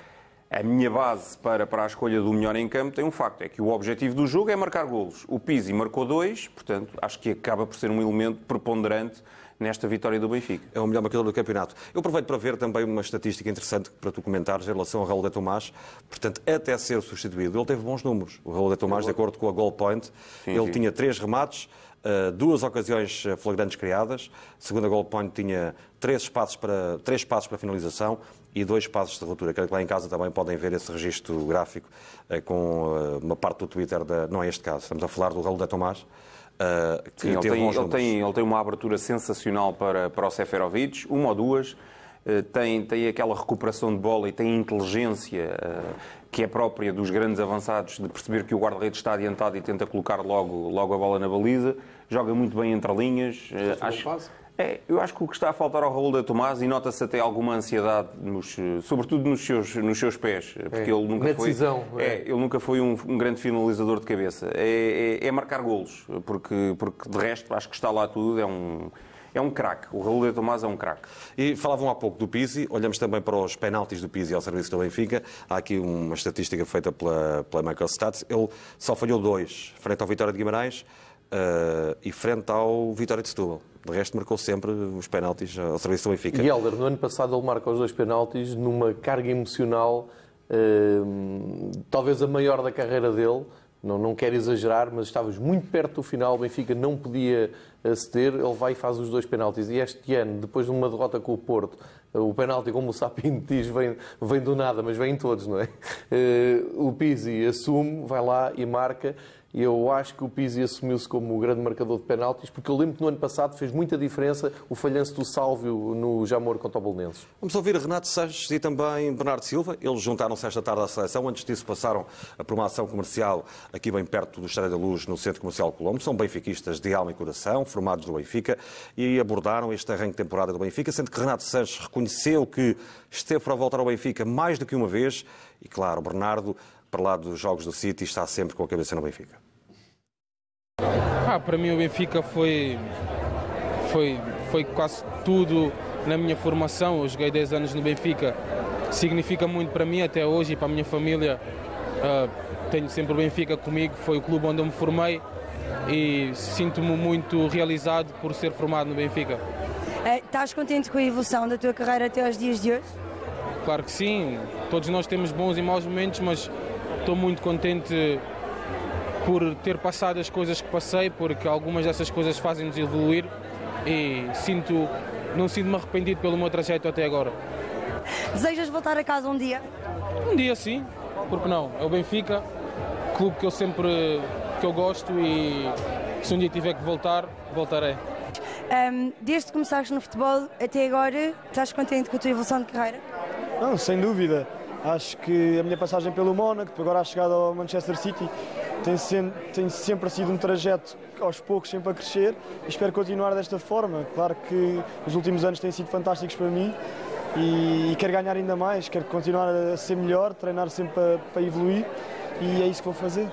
a minha base para, para a escolha do melhor em campo tem um facto, é que o objetivo do jogo é marcar golos. O Pizzi marcou dois, portanto, acho que acaba por ser um elemento preponderante nesta vitória do Benfica. É o melhor marcador do campeonato. Eu aproveito para ver também uma estatística interessante para tu comentares em relação ao Raul de Tomás. Portanto, até ser substituído, ele teve bons números. O Raul de Tomás, de acordo com a Goal Point, sim, ele sim. tinha três remates, Uh, duas ocasiões flagrantes criadas. Segundo a Goal Point, tinha três espaços para, três passos para finalização e dois passos de ruptura. Creio que lá em casa também podem ver esse registro gráfico uh, com uma parte do Twitter. Da... Não é este caso, estamos a falar do Raul de Tomás. Uh, que Sim, ele, tem, ele, tem, ele tem uma abertura sensacional para, para o Seferovic, uma ou duas. Uh, tem, tem aquela recuperação de bola e tem inteligência uh, que é própria dos grandes avançados de perceber que o guarda-redes está adiantado e tenta colocar logo, logo a bola na baliza. Joga muito bem entre linhas. acho, é, eu acho que o que está a faltar ao Raul de Tomás, e nota-se até alguma ansiedade, nos, sobretudo nos seus, nos seus pés, porque é, ele nunca foi. Decisão, é. é. ele nunca foi um, um, grande finalizador de cabeça. É, é, é, marcar golos, porque, porque de resto acho que está lá tudo, é um. É um craque. O Raul de Tomás é um craque. E falavam há pouco do Pizzi, olhamos também para os penaltis do Pizzi ao serviço do Benfica. Há aqui uma estatística feita pela, pela Microstats. Ele só falhou dois, frente ao Vitória de Guimarães uh, e frente ao Vitória de Setúbal. De resto, marcou sempre os penaltis ao serviço do Benfica. E Helder, no ano passado ele marca os dois penaltis numa carga emocional, uh, talvez a maior da carreira dele. Não, não quero exagerar, mas estavas muito perto do final, o Benfica não podia aceder, ele vai e faz os dois penaltis. E este ano, depois de uma derrota com o Porto, o penalti, como o Sapinto diz, vem, vem do nada, mas vem em todos, não é? Uh, o Pizzi assume, vai lá e marca. Eu acho que o Pizzi assumiu-se como o grande marcador de penaltis, porque eu lembro que no ano passado fez muita diferença o falhanço do Sálvio no Jamor contra o Bolonenses. Vamos ouvir Renato Sanches e também Bernardo Silva. Eles juntaram-se esta tarde à seleção. Antes disso passaram por uma ação comercial aqui bem perto do Estádio da Luz, no Centro Comercial Colombo. São benfiquistas de alma e coração, formados do Benfica, e abordaram este arranque de temporada do Benfica, sendo que Renato Sanches reconheceu que esteve para voltar ao Benfica mais do que uma vez. E claro, Bernardo para lá dos jogos do City, está sempre com a cabeça no Benfica? Ah, para mim o Benfica foi, foi, foi quase tudo na minha formação. Eu joguei 10 anos no Benfica, significa muito para mim até hoje e para a minha família. Uh, tenho sempre o Benfica comigo, foi o clube onde eu me formei e sinto-me muito realizado por ser formado no Benfica. É, estás contente com a evolução da tua carreira até aos dias de hoje? Claro que sim, todos nós temos bons e maus momentos, mas Estou muito contente por ter passado as coisas que passei, porque algumas dessas coisas fazem-nos evoluir e sinto, não sinto-me arrependido pelo meu trajeto até agora. Desejas voltar a casa um dia? Um dia sim, porque não? É o Benfica, clube que eu sempre que eu gosto e se um dia tiver que voltar, voltarei. Um, desde que começaste no futebol até agora, estás contente com a tua evolução de carreira? Não, sem dúvida. Acho que a minha passagem pelo Mónaco, agora a chegada ao Manchester City, tem, tem sempre sido um trajeto aos poucos, sempre a crescer e espero continuar desta forma. Claro que os últimos anos têm sido fantásticos para mim e, e quero ganhar ainda mais, quero continuar a ser melhor, treinar sempre para, para evoluir e é isso que vou fazer.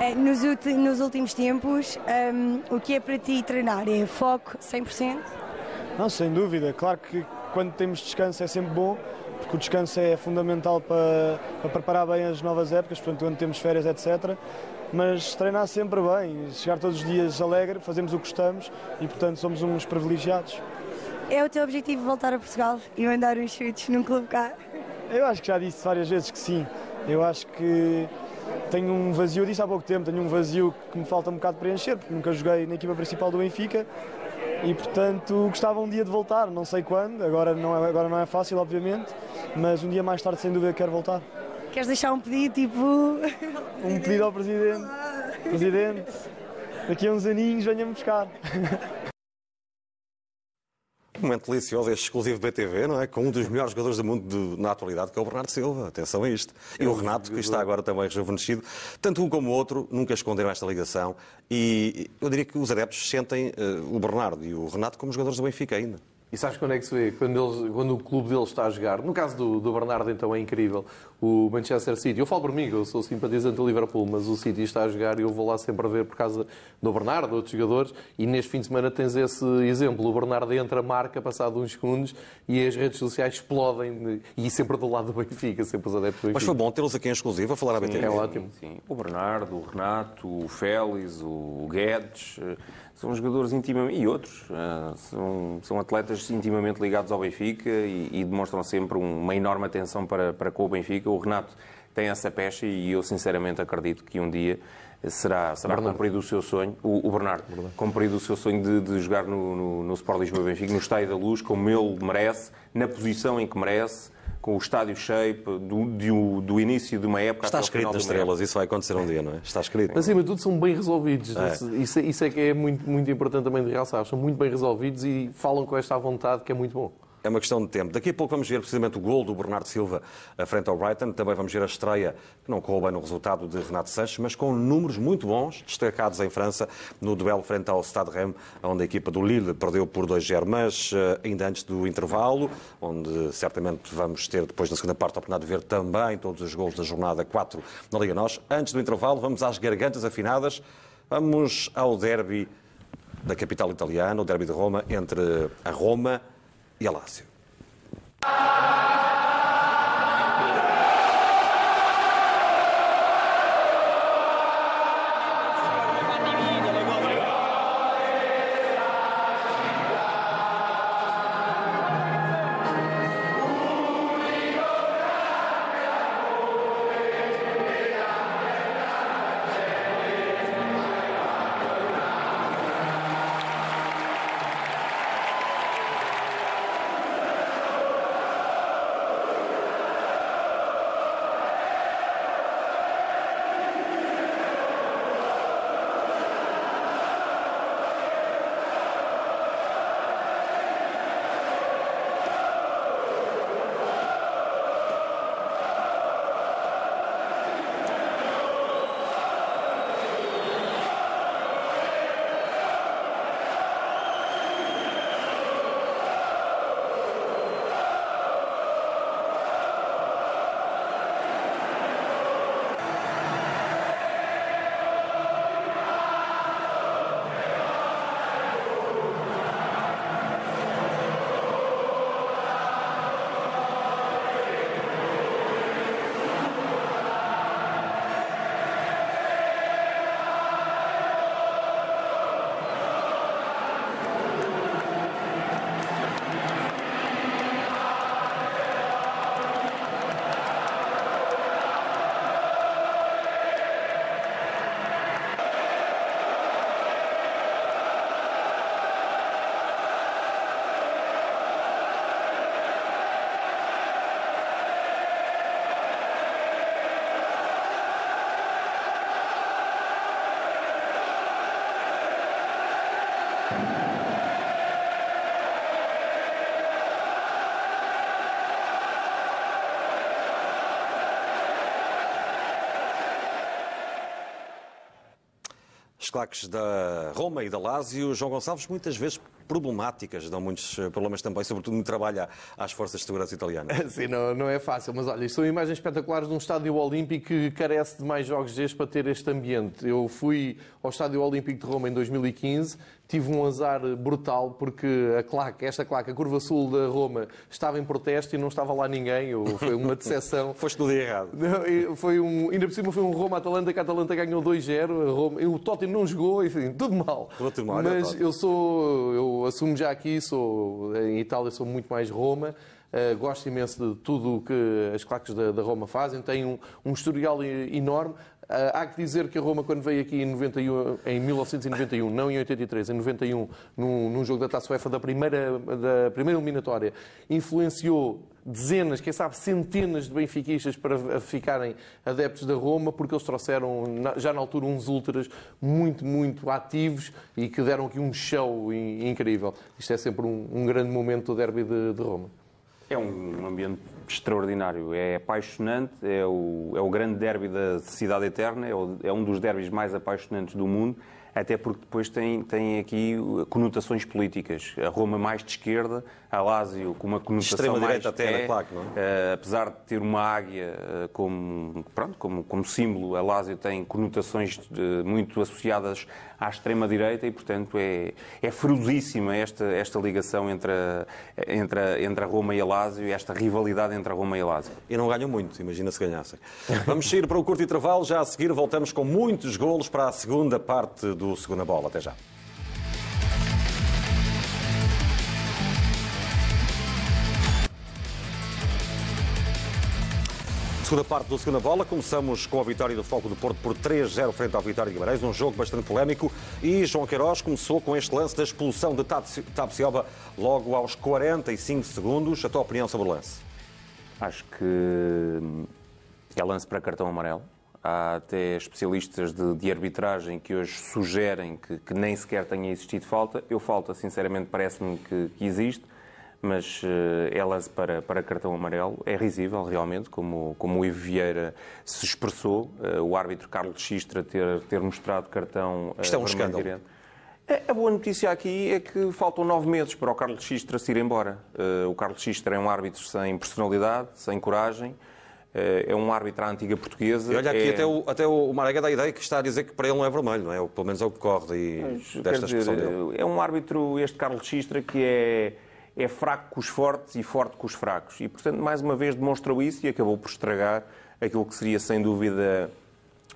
É, nos, nos, últimos tempos, um, o que é para ti treinar? É foco 100%? Não, sem dúvida. Claro que quando temos descanso é sempre bom, porque o descanso é fundamental para, para preparar bem as novas épocas, portanto, quando temos férias, etc. Mas treinar sempre bem, chegar todos os dias alegre, fazemos o que gostamos e, portanto, somos uns privilegiados. É o teu objetivo voltar a Portugal e mandar os chutes num clube cá? Eu acho que já disse várias vezes que sim. Eu acho que tenho um vazio, eu disse há pouco tempo, tenho um vazio que me falta um bocado preencher, porque nunca joguei na equipa principal do Benfica e portanto gostava um dia de voltar, não sei quando, agora não é, agora não é fácil, obviamente, mas um dia mais tarde sem dúvida quero voltar. Queres deixar um pedido tipo. Um pedido ao Presidente. Presidente, daqui a uns aninhos venha-me buscar. Um momento delicioso, este exclusivo BTV, não é? Com um dos melhores jogadores do mundo de, na atualidade, que é o Bernardo Silva. Atenção a isto. E o Renato, que está agora também rejuvenescido. Tanto um como o outro nunca esconderam esta ligação. E eu diria que os adeptos sentem uh, o Bernardo e o Renato como jogadores do Benfica ainda. E sabes quando é que se vê? Quando, eles, quando o clube deles está a jogar. No caso do, do, Bernardo, então, é incrível. O Manchester City. Eu falo por mim, eu sou simpatizante do Liverpool, mas o City está a jogar e eu vou lá sempre a ver por causa do Bernardo, outros jogadores. E neste fim de semana tens esse exemplo. O Bernardo entra, marca, passado uns segundos, e as redes sociais explodem. E sempre do lado do Benfica, sempre os adeptos do Benfica. Mas foi bom tê-los aqui em exclusivo a falar a BTV. É ótimo. Sim, o Bernardo, o Renato, o Félix, o Guedes são jogadores intimamente, e outros, uh, são, são atletas intimamente ligados ao Benfica e, e demonstram sempre uma enorme atenção para, para com o Benfica. O Renato tem essa pecha e eu sinceramente acredito que um dia será, será cumprido o seu sonho, o, o Bernardo, Bernardo, cumprido o seu sonho de, de jogar no, no, no Sport Lisboa Benfica, no Estádio da Luz, como ele merece, na posição em que merece com o estádio shape do, do, do início de uma época Está escrito nas estrelas, isso vai acontecer um dia, não é? Está escrito. Acima de tudo, são bem resolvidos. É. Isso, isso, é que é muito, muito importante também de realçar. São muito bem resolvidos e falam com esta vontade que é muito bom. É uma questão de tempo. Daqui a pouco vamos ver precisamente o gol do Bernardo Silva à frente ao Brighton. Também vamos ver a estreia, que não correu bem no resultado de Renato Sanches, mas com números muito bons, destacados em França, no duelo frente ao Stade Rennes, onde a equipa do Lille perdeu por 2-0. Mas eh, ainda antes do intervalo, onde certamente vamos ter depois na segunda parte a oportunidade de ver também todos os gols da jornada 4 na Liga Nós. Antes do intervalo, vamos às gargantas afinadas. Vamos ao derby da capital italiana, o derby de Roma, entre a Roma e a Lácio. Claques da Roma e da Lazio, João Gonçalves, muitas vezes problemáticas, dão muitos eh, problemas também, sobretudo no trabalho às forças de segurança italianas. Sim, não, não é fácil, mas olha, são imagens espetaculares de um estádio olímpico que carece de mais jogos destes para ter este ambiente. Eu fui ao estádio olímpico de Roma em 2015, tive um azar brutal porque a claque, esta claque, a curva sul da Roma, estava em protesto e não estava lá ninguém, foi uma decepção. Foste no dia errado. Não, foi um, ainda por cima foi um Roma-Atalanta que a Atalanta ganhou 2-0, o Tottenham não jogou, enfim, tudo mal. Tudo mal mas eu sou, eu assumo já aqui, sou, em Itália sou muito mais Roma. Uh, gosto imenso de tudo o que as claques da, da Roma fazem, tem um, um historial enorme. Uh, há que dizer que a Roma, quando veio aqui em, 91, em 1991, não em 83, em 91, num, num jogo da Taça UEFA da primeira, da primeira eliminatória, influenciou dezenas, quem sabe centenas de benfiquistas para ficarem adeptos da Roma, porque eles trouxeram já na altura uns ultras muito, muito ativos e que deram aqui um show incrível. Isto é sempre um, um grande momento do derby de, de Roma. É um ambiente extraordinário, é apaixonante, é o, é o grande derby da cidade eterna, é, o, é um dos derbys mais apaixonantes do mundo até porque depois tem, tem aqui conotações políticas. A Roma mais de esquerda, a Lásio com uma conotação Extrema mais... direita até é, na claque, não é? Uh, apesar de ter uma águia uh, como, pronto, como, como símbolo, a Lásio tem conotações de, muito associadas à extrema-direita e, portanto, é, é ferozíssima esta, esta ligação entre a, entre, a, entre a Roma e a Lásio e esta rivalidade entre a Roma e a Lásio. E não ganham muito, imagina se ganhassem. Vamos sair para o curto intervalo, já a seguir voltamos com muitos golos para a segunda parte do Segunda Bola. Até já. Segunda parte do Segunda Bola, começamos com a vitória do Foco do Porto por 3-0 frente ao Vitória de Guimarães, um jogo bastante polémico e João Queiroz começou com este lance da expulsão de Tapsioba logo aos 45 segundos. A tua opinião sobre o lance? Acho que é lance para cartão amarelo. Há até especialistas de, de arbitragem que hoje sugerem que, que, nem sequer tenha existido falta. Eu, falta, sinceramente, parece-me que, que existe mas uh, é lance para, para cartão amarelo. É risível, realmente, como, como o Ivo Vieira se expressou. Uh, o árbitro Carlos Xistra ter, ter mostrado cartão uh, Isto é um escândalo. Direto. É, a boa notícia aqui é que faltam nove meses para o Carlos Xistra se ir embora. O Carlos Xistra é um árbitro sem personalidade, sem coragem. é um árbitro à antiga portuguesa. E olha aqui, é... até, o, até o Marega dá a ideia que está a dizer que para ele não é vermelho, não é? Pelo menos é o que corre Mas, desta dizer, dele. É um árbitro, este Carlos Xistra, que é é fraco com os fortes e forte com os fracos. E, portanto, mais uma vez demonstrou isso e acabou por estragar aquilo que seria, sem dúvida,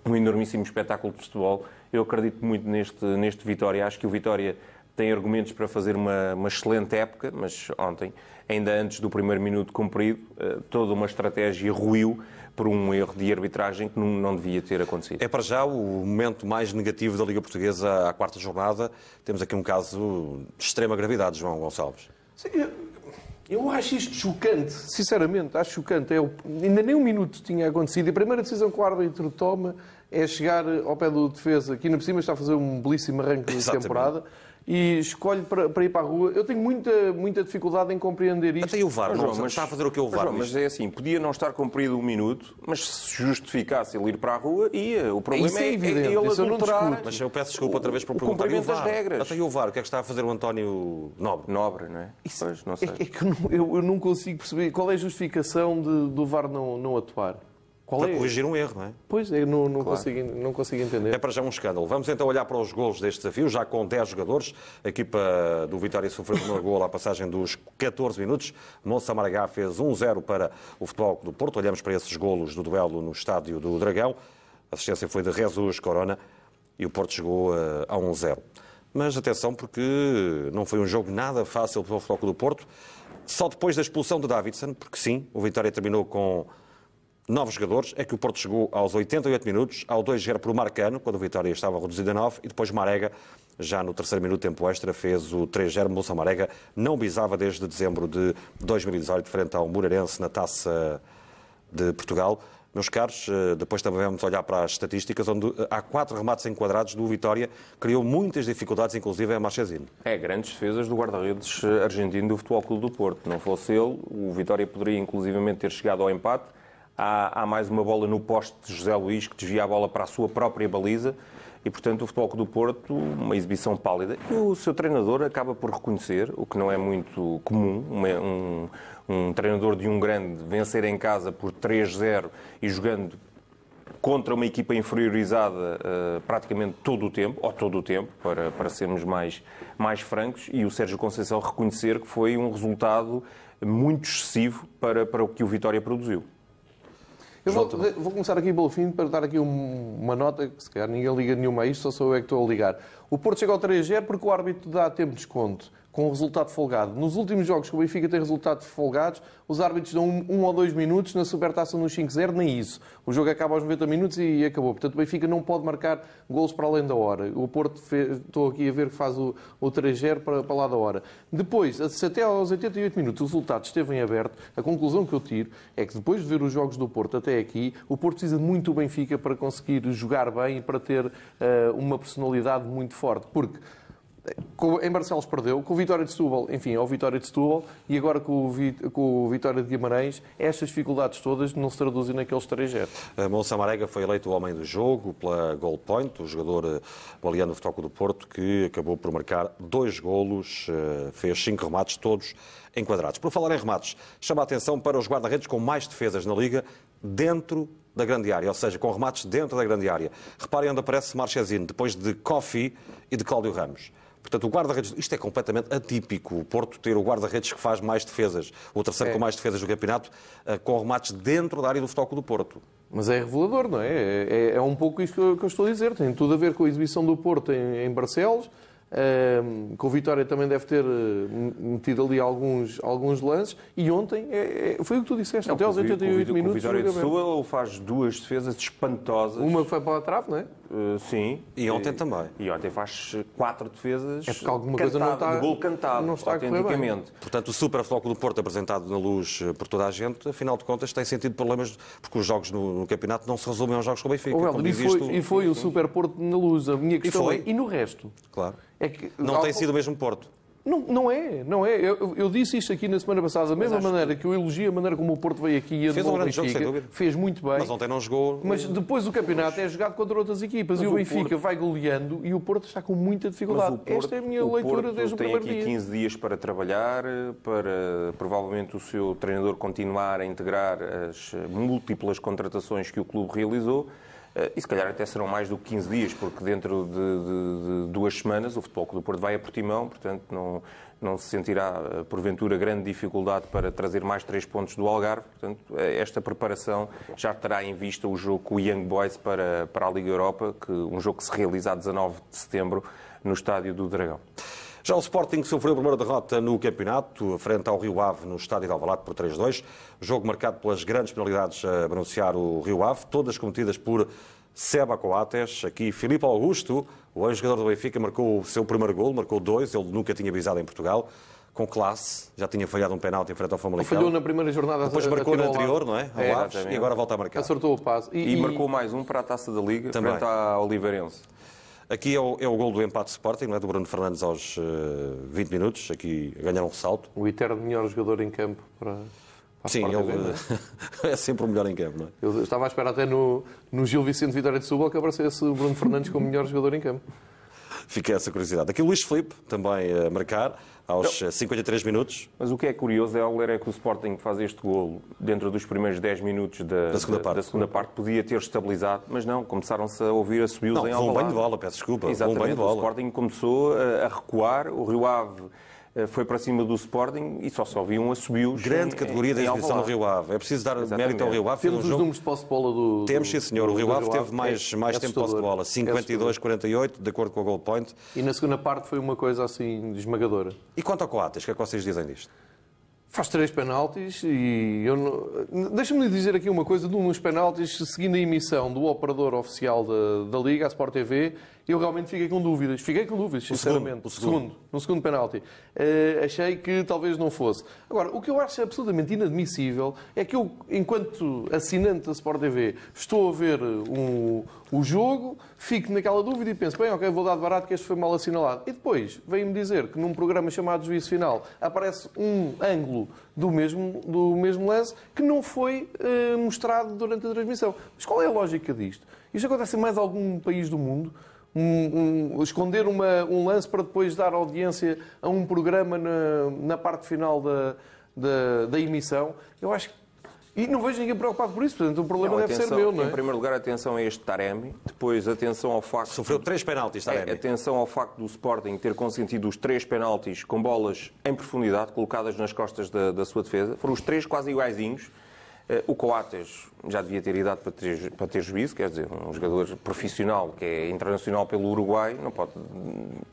um enormíssimo espetáculo de futebol. Eu acredito muito neste, neste Vitória. Acho que o Vitória tem argumentos para fazer uma, uma excelente época, mas ontem, ainda antes do primeiro minuto cumprido, eh, toda uma estratégia ruiu por um erro de arbitragem que não devia ter acontecido. É para já o momento mais negativo da Liga Portuguesa à quarta jornada. Temos aqui um caso de extrema gravidade, João Gonçalves. Eu acho isto chocante, sinceramente, acho chocante. Eu, ainda nem um minuto tinha acontecido. E a primeira decisão que o árbitro toma é chegar ao pé do defesa, que ainda por cima está a fazer um belíssimo arranque de temporada e escolhe para, para, ir para a rua. Eu tenho muita, muita dificuldade em compreender isto. Até o VAR, não, mas está a fazer o que o VAR. Mas, mas é assim, podia não estar cumprido um minuto, mas se justificasse ele ir para a rua, ia. O problema isso é, é, evidente, é ele isso adulterar... Mas eu peço desculpa outra vez por o perguntar. cumprimento das regras. Até o VAR, o que é que está a fazer o António Nobre? Nobre, não é? Isso, pois, não sei. É, é que eu, eu, não consigo perceber qual é a justificação de, do VAR não, não atuar. Qual para é? corrigir um erro, não é? Pois, eu não, não, claro. consigo, não consigo entender. É para já um escândalo. Vamos então olhar para os golos deste desafio, já com 10 jogadores. A equipa do Vitória sofreu o primeiro gol à passagem dos 14 minutos. Monsa Maragá fez 1-0 para o Futebol do Porto. Olhamos para esses golos do duelo no estádio do Dragão. A assistência foi de Jesus Corona e o Porto chegou a 1-0. Mas atenção, porque não foi um jogo nada fácil para o Futebol do Porto. Só depois da expulsão de Davidson, porque sim, o Vitória terminou com novos jogadores, é que o Porto chegou aos 88 minutos, ao 2-0 por Marcano, quando o Vitória estava reduzido a 9, e depois Marega, já no terceiro minuto tempo extra, fez o 3-0. Moça Marega não bisava desde dezembro de 2018, frente ao Moreirense na Taça de Portugal. Meus caros, eh, depois também vamos olhar para as estatísticas, onde eh, há quatro remates enquadrados do Vitória, criou muitas dificuldades, inclusive a Marchesino. É, grandes defesas do guarda-redes eh, argentino do Futebol Clube do Porto. Não fosse ele, o Vitória poderia inclusivamente ter chegado ao empate, Há, há, mais uma bola no poste de José Luís que desvia a bola para a sua própria baliza e, portanto, o Futebol do Porto, uma exibição pálida. E o seu treinador acaba por reconhecer, o que não é muito comum, uma, um, um treinador de um grande vencer em casa por 3-0 e jogando contra uma equipa inferiorizada uh, praticamente todo o tempo, ou todo o tempo, para, para sermos mais, mais francos, e o Sérgio Conceição reconhecer que foi um resultado muito excessivo para, para o que o Vitória produziu. Eu vou, vou, começar aqui pelo fim para dar aqui um, uma nota que se calhar ninguém liga nenhuma a isto, só sou eu é que estou a ligar. O Porto chega ao 3-0 porque o árbitro dá tempo de desconto com o resultado folgado. Nos últimos jogos que o Benfica tem resultados folgados, os árbitros dão um, um ou dois minutos, na supertaça no 5-0, nem isso. O jogo acaba aos 90 minutos e acabou. Portanto, o Benfica não pode marcar golos para além da hora. O Porto, fez, estou aqui a ver que faz o, o 3-0 para, para lá da hora. Depois, se até aos 88 minutos o resultado esteve em aberto, a conclusão que eu tiro é que depois de ver os jogos do Porto até aqui, o Porto precisa muito do Benfica para conseguir jogar bem e para ter uh, uma personalidade muito forte. Porque em Barcelos perdeu, com o Vitória de Setúbal, enfim, é o Vitória de Setúbal, e agora com o, com o Vitória de Guimarães, estas dificuldades todas não se traduzem naqueles 3 0 Monsa Marega foi eleito o homem do jogo pela Goal Point, o jogador eh, baleano do Futebol do Porto, que acabou por marcar dois golos, eh, fez cinco remates, todos enquadrados. Por falar em remates, chama a atenção para os guarda-redes com mais defesas na Liga, dentro da grande área, ou seja, com remates dentro da grande área. Reparem onde aparece Marchesino, depois de Coffee e de Cláudio Ramos. Portanto, o guarda-redes, isto é completamente atípico, o Porto ter o guarda-redes que faz mais defesas, o terceiro é. com mais defesas do campeonato, eh, com remates dentro da área do Futebol do Porto. Mas é revelador, não é? É, é um pouco isto que eu, que eu, estou a dizer. Tem tudo a ver com a exibição do Porto em, em Barcelos, com o Vitória também deve ter eh, metido ali alguns, alguns lances. E ontem, é, é, foi o que tu disseste, não, até aos 88 o, minutos. O Vitória de Setúbal faz duas defesas espantosas. Uma foi para a trave, não é? Uh, sim. E ontem e, também. E ontem faz quatro defesas. É porque alguma coisa não está. De gol cantado, não está autenticamente. Portanto, o Super Floco do Porto apresentado na luz eh, por toda a gente, afinal de contas, tem sentido problemas, porque os jogos no, no campeonato não se resumem aos jogos com o Benfica. Oh, e, foi, e foi o Super Porto na luz. A minha questão e, é, e no resto? Claro. É que, não tem sido o mesmo Porto. Não, não é, não é. Eu, eu, disse isto aqui na semana passada, da mesma maneira que... eu elogio a maneira como o Porto veio aqui e a fez um grande jogo, sem dúvida. Fez muito bem. Mas ontem não jogou. Mas depois o campeonato é jogado contra outras equipas mas e o, o Benfica Porto... vai goleando e o Porto está com muita dificuldade. Porto, Esta é a minha leitura Porto desde o primeiro dia. tem aqui 15 dias para trabalhar, para provavelmente o seu treinador continuar a integrar as múltiplas contratações que o clube realizou. Eh, e se calhar até serão mais do que 15 dias, porque dentro de, de, de duas semanas o Futebol Clube do Porto vai a Portimão, portanto não, não se sentirá, eh, porventura, grande dificuldade para trazer mais três pontos do Algarve. Portanto, eh, esta preparação já terá em vista o jogo com o Young Boys para, para a Liga Europa, que, um jogo que se realiza a 19 de setembro no Estádio do Dragão. Já o Sporting sofreu a primeira derrota no campeonato, frente ao Rio Ave, no estádio de Alvalade, por 3-2. Jogo marcado pelas grandes penalidades a beneficiar o Rio Ave, todas cometidas por Seba Coates. Aqui Filipe Augusto, o ex-jogador do Benfica, marcou o seu primeiro gol, marcou dois, ele nunca tinha visado em Portugal com classe, já tinha falhado um penalti em frente ao Famalicão. Falhou na primeira jornada. Depois marcou na anterior, não é? Ao é, Aves, e agora volta a marcar. Acertou o passo. E, e, e, marcou mais um para a Taça da Liga, Também. frente à Oliveirense. Aqui é o, é o gol do empate Sporting, não é? do Bruno Fernandes aos uh, eh, 20 minutos, aqui a ganhar um ressalto. O eterno melhor jogador em campo para... Sim, ele é? é sempre o melhor em campo, não é? Eu estava à espera até no, no Gil Vicente Vitória de Setúbal que aparecesse o Bruno Fernandes como melhor jogador em campo. Fica essa curiosidade. Aqui o Luís Filipe também a marcar aos não. 53 minutos. Mas o que é curioso é ao ler é que o Sporting faz este golo dentro dos primeiros 10 minutos da, da segunda, da, parte. Da segunda parte. Podia ter estabilizado, mas não, começaram-se a ouvir a subir os em Alvalade. um banho de bola, peço desculpa. Exatamente, um banho de bola. o Sporting começou a recuar, o Rio Ave eh, foi para cima do Sporting e só só viam assobios. Grande em, categoria da exibição do Rio Ave. É preciso dar Exatamente. mérito ao Rio Ave. Temos um os jogo... números de posse de bola do. Temos, sim, senhor. O Rio Ave teve mais, é, mais é tempo de posse de bola. 52-48, é de acordo com o goal point. E na segunda parte foi uma coisa assim esmagadora. E quanto ao Coates, o que é que vocês dizem disto? Faz três penaltis e eu não... deixa-me dizer aqui uma coisa de um dos penaltis, seguindo a emissão do operador oficial da, da Liga, a Sport TV, eu realmente fiquei com dúvidas. Fiquei com dúvidas, sinceramente. O segundo. O segundo. No segundo penalti. Uh, achei que talvez não fosse. Agora, o que eu acho absolutamente inadmissível é que eu, enquanto assinante da Sport TV, estou a ver um, o jogo, fico naquela dúvida e penso, bem, ok, vou dar de barato que este foi mal assinalado. E depois vem-me dizer que num programa chamado Juízo Final aparece um ângulo do mesmo, do mesmo lance que não foi uh, mostrado durante a transmissão. Mas qual é a lógica disto? Isto acontece em mais algum país do mundo? Um, um, esconder uma, um lance para depois dar audiência a um programa na, na parte final da, da, da emissão. Eu acho que e não vejo ninguém preocupado por isso, portanto o problema Não, deve atenção, ser meu, não é? Em primeiro lugar, atenção a este Taremi. Depois, atenção ao facto... Sofreu três penaltis, É, Taremi. atenção ao facto do Sporting ter consentido os três penaltis com bolas em profundidade, colocadas nas costas da, da sua defesa. Foram os três quase iguaizinhos. Eh, O Coates já devia ter idade para ter, para ter juízo, quer dizer, um jogador profissional que é internacional pelo Uruguai não pode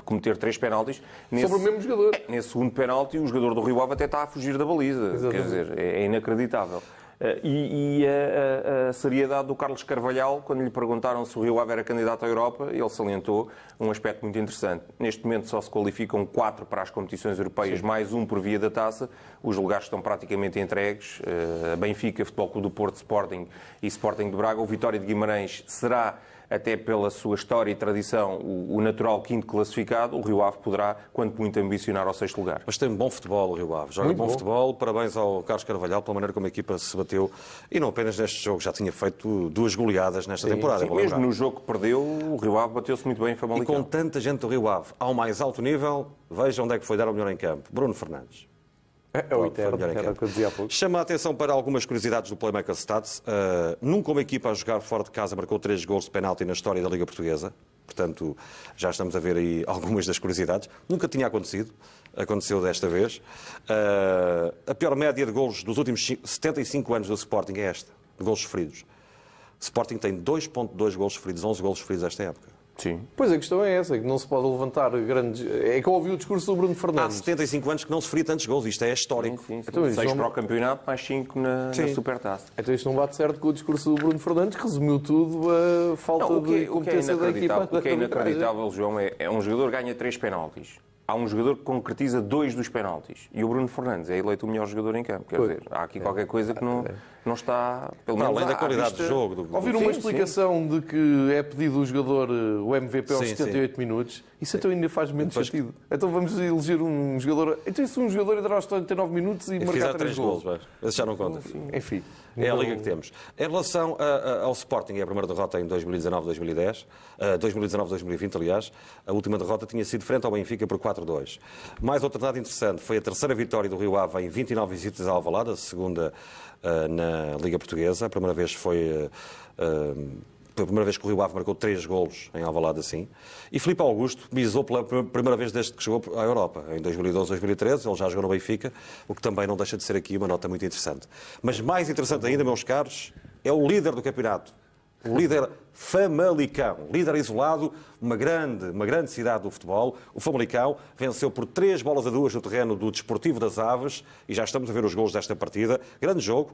cometer três penaltis. Sobre o mesmo jogador. Nesse segundo penalti, o jogador do Rio Ave até está a fugir da baliza. Quer Exatamente. dizer, é, é inacreditável. Eh, E, e a, a- a seriedade do Carlos Carvalhal, quando lhe perguntaram se o Rio Ave era candidato à Europa, ele salientou um aspecto muito interessante. Neste momento só se qualificam quatro para as competições europeias, mais um por via da taça. Os lugares estão praticamente entregues. Eh, A Benfica, Futebol Clube do Porto, Sporting e Sporting de Braga. O Vitória de Guimarães será até pela sua história e tradição, o, o natural quinto classificado, o Rio Ave poderá, quando muito, ambicionar ao sexto lugar. Mas tem bom futebol o Rio Ave. Joga Muito bom, bom. futebol. Parabéns ao Carlos Carvalhal pela maneira como a equipa se bateu. E não apenas neste jogo, já tinha feito duas goleadas nesta temporada. Sim, mesmo no jogo que perdeu, o Rio Ave bateu-se muito bem em E Famalicão. com tanta gente do Rio Ave ao mais alto nível, veja onde é que foi dar o melhor em campo. Bruno Fernandes. É o Foi eterno, era o que eu dizia há pouco. Chama a atenção para algumas curiosidades do Playmaker Stats. Uh, nunca uma equipa a jogar fora de casa marcou três gols de penalti na história da Liga Portuguesa. Portanto, já estamos a ver aí algumas das curiosidades. Nunca tinha acontecido. Aconteceu desta vez. Uh, a pior média de gols dos últimos ci- 75 anos do Sporting é esta, de gols sofridos. O Sporting tem 2.2 gols sofridos, 11 gols sofridos esta época. Sim. Pois a questão é essa, que não se pode levantar grandes. É que eu ouvi o discurso do Bruno Há Fernandes. 75 anos que não sofria tantos gols. Isto é Sim, histórico. sim, sim. Então, isso Seis não- para o campeonato, mais cinco na, na Sim. Supertaça. Então isto não bate certo com o discurso do Bruno Fernandes, que resumiu tudo a falta Não, que, de é- o que é competência da equipa. inacreditável, o que é inacreditável, João, é, é um jogador que ganha três penaltis. Há um jogador que concretiza dois dos penaltis. E o Bruno Fernandes é eleito o melhor jogador em campo. Quer Pois. dizer, há aqui qualquer coisa que não, não está... Pelo menos além da qualidade vista- do jogo. Do... Ouvir Sim, uma sim. explicação de que é pedido o jogador eh, o MVP aos Sim, 78 minutos, isso então ainda faz menos sentido. Então vamos eleger um jogador. Então, se um jogador entrar aos 79 minutos e E marcar fizer 3 três gols. gols, esse já não conta. Enfim. É a liga que temos. Em relação a- a- ao Sporting, é a primeira derrota em 2019-2010, uh, 2019-2020, aliás, a última derrota tinha sido frente ao Benfica por 4-2. Mais outro dado interessante foi a terceira vitória do Rio Ave em 29 visitas ao Alvalade, a segunda uh, na Liga Portuguesa. A primeira vez foi... uh, foi a primeira vez que o Rio Ave marcou três golos em Alvalade assim. E Filipe Augusto bisou pela pr- primeira vez desde que chegou à Europa, em 2012-2013. Ele já jogou no Benfica, o que também não deixa de ser aqui uma nota muito interessante. Mas mais interessante ainda, meus caros, é o líder do campeonato. O líder Famalicão, líder isolado, uma grande, uma grande cidade do futebol. O Famalicão venceu por três bolas a duas no terreno do Desportivo das Aves e já estamos a ver os gols desta partida. Grande jogo.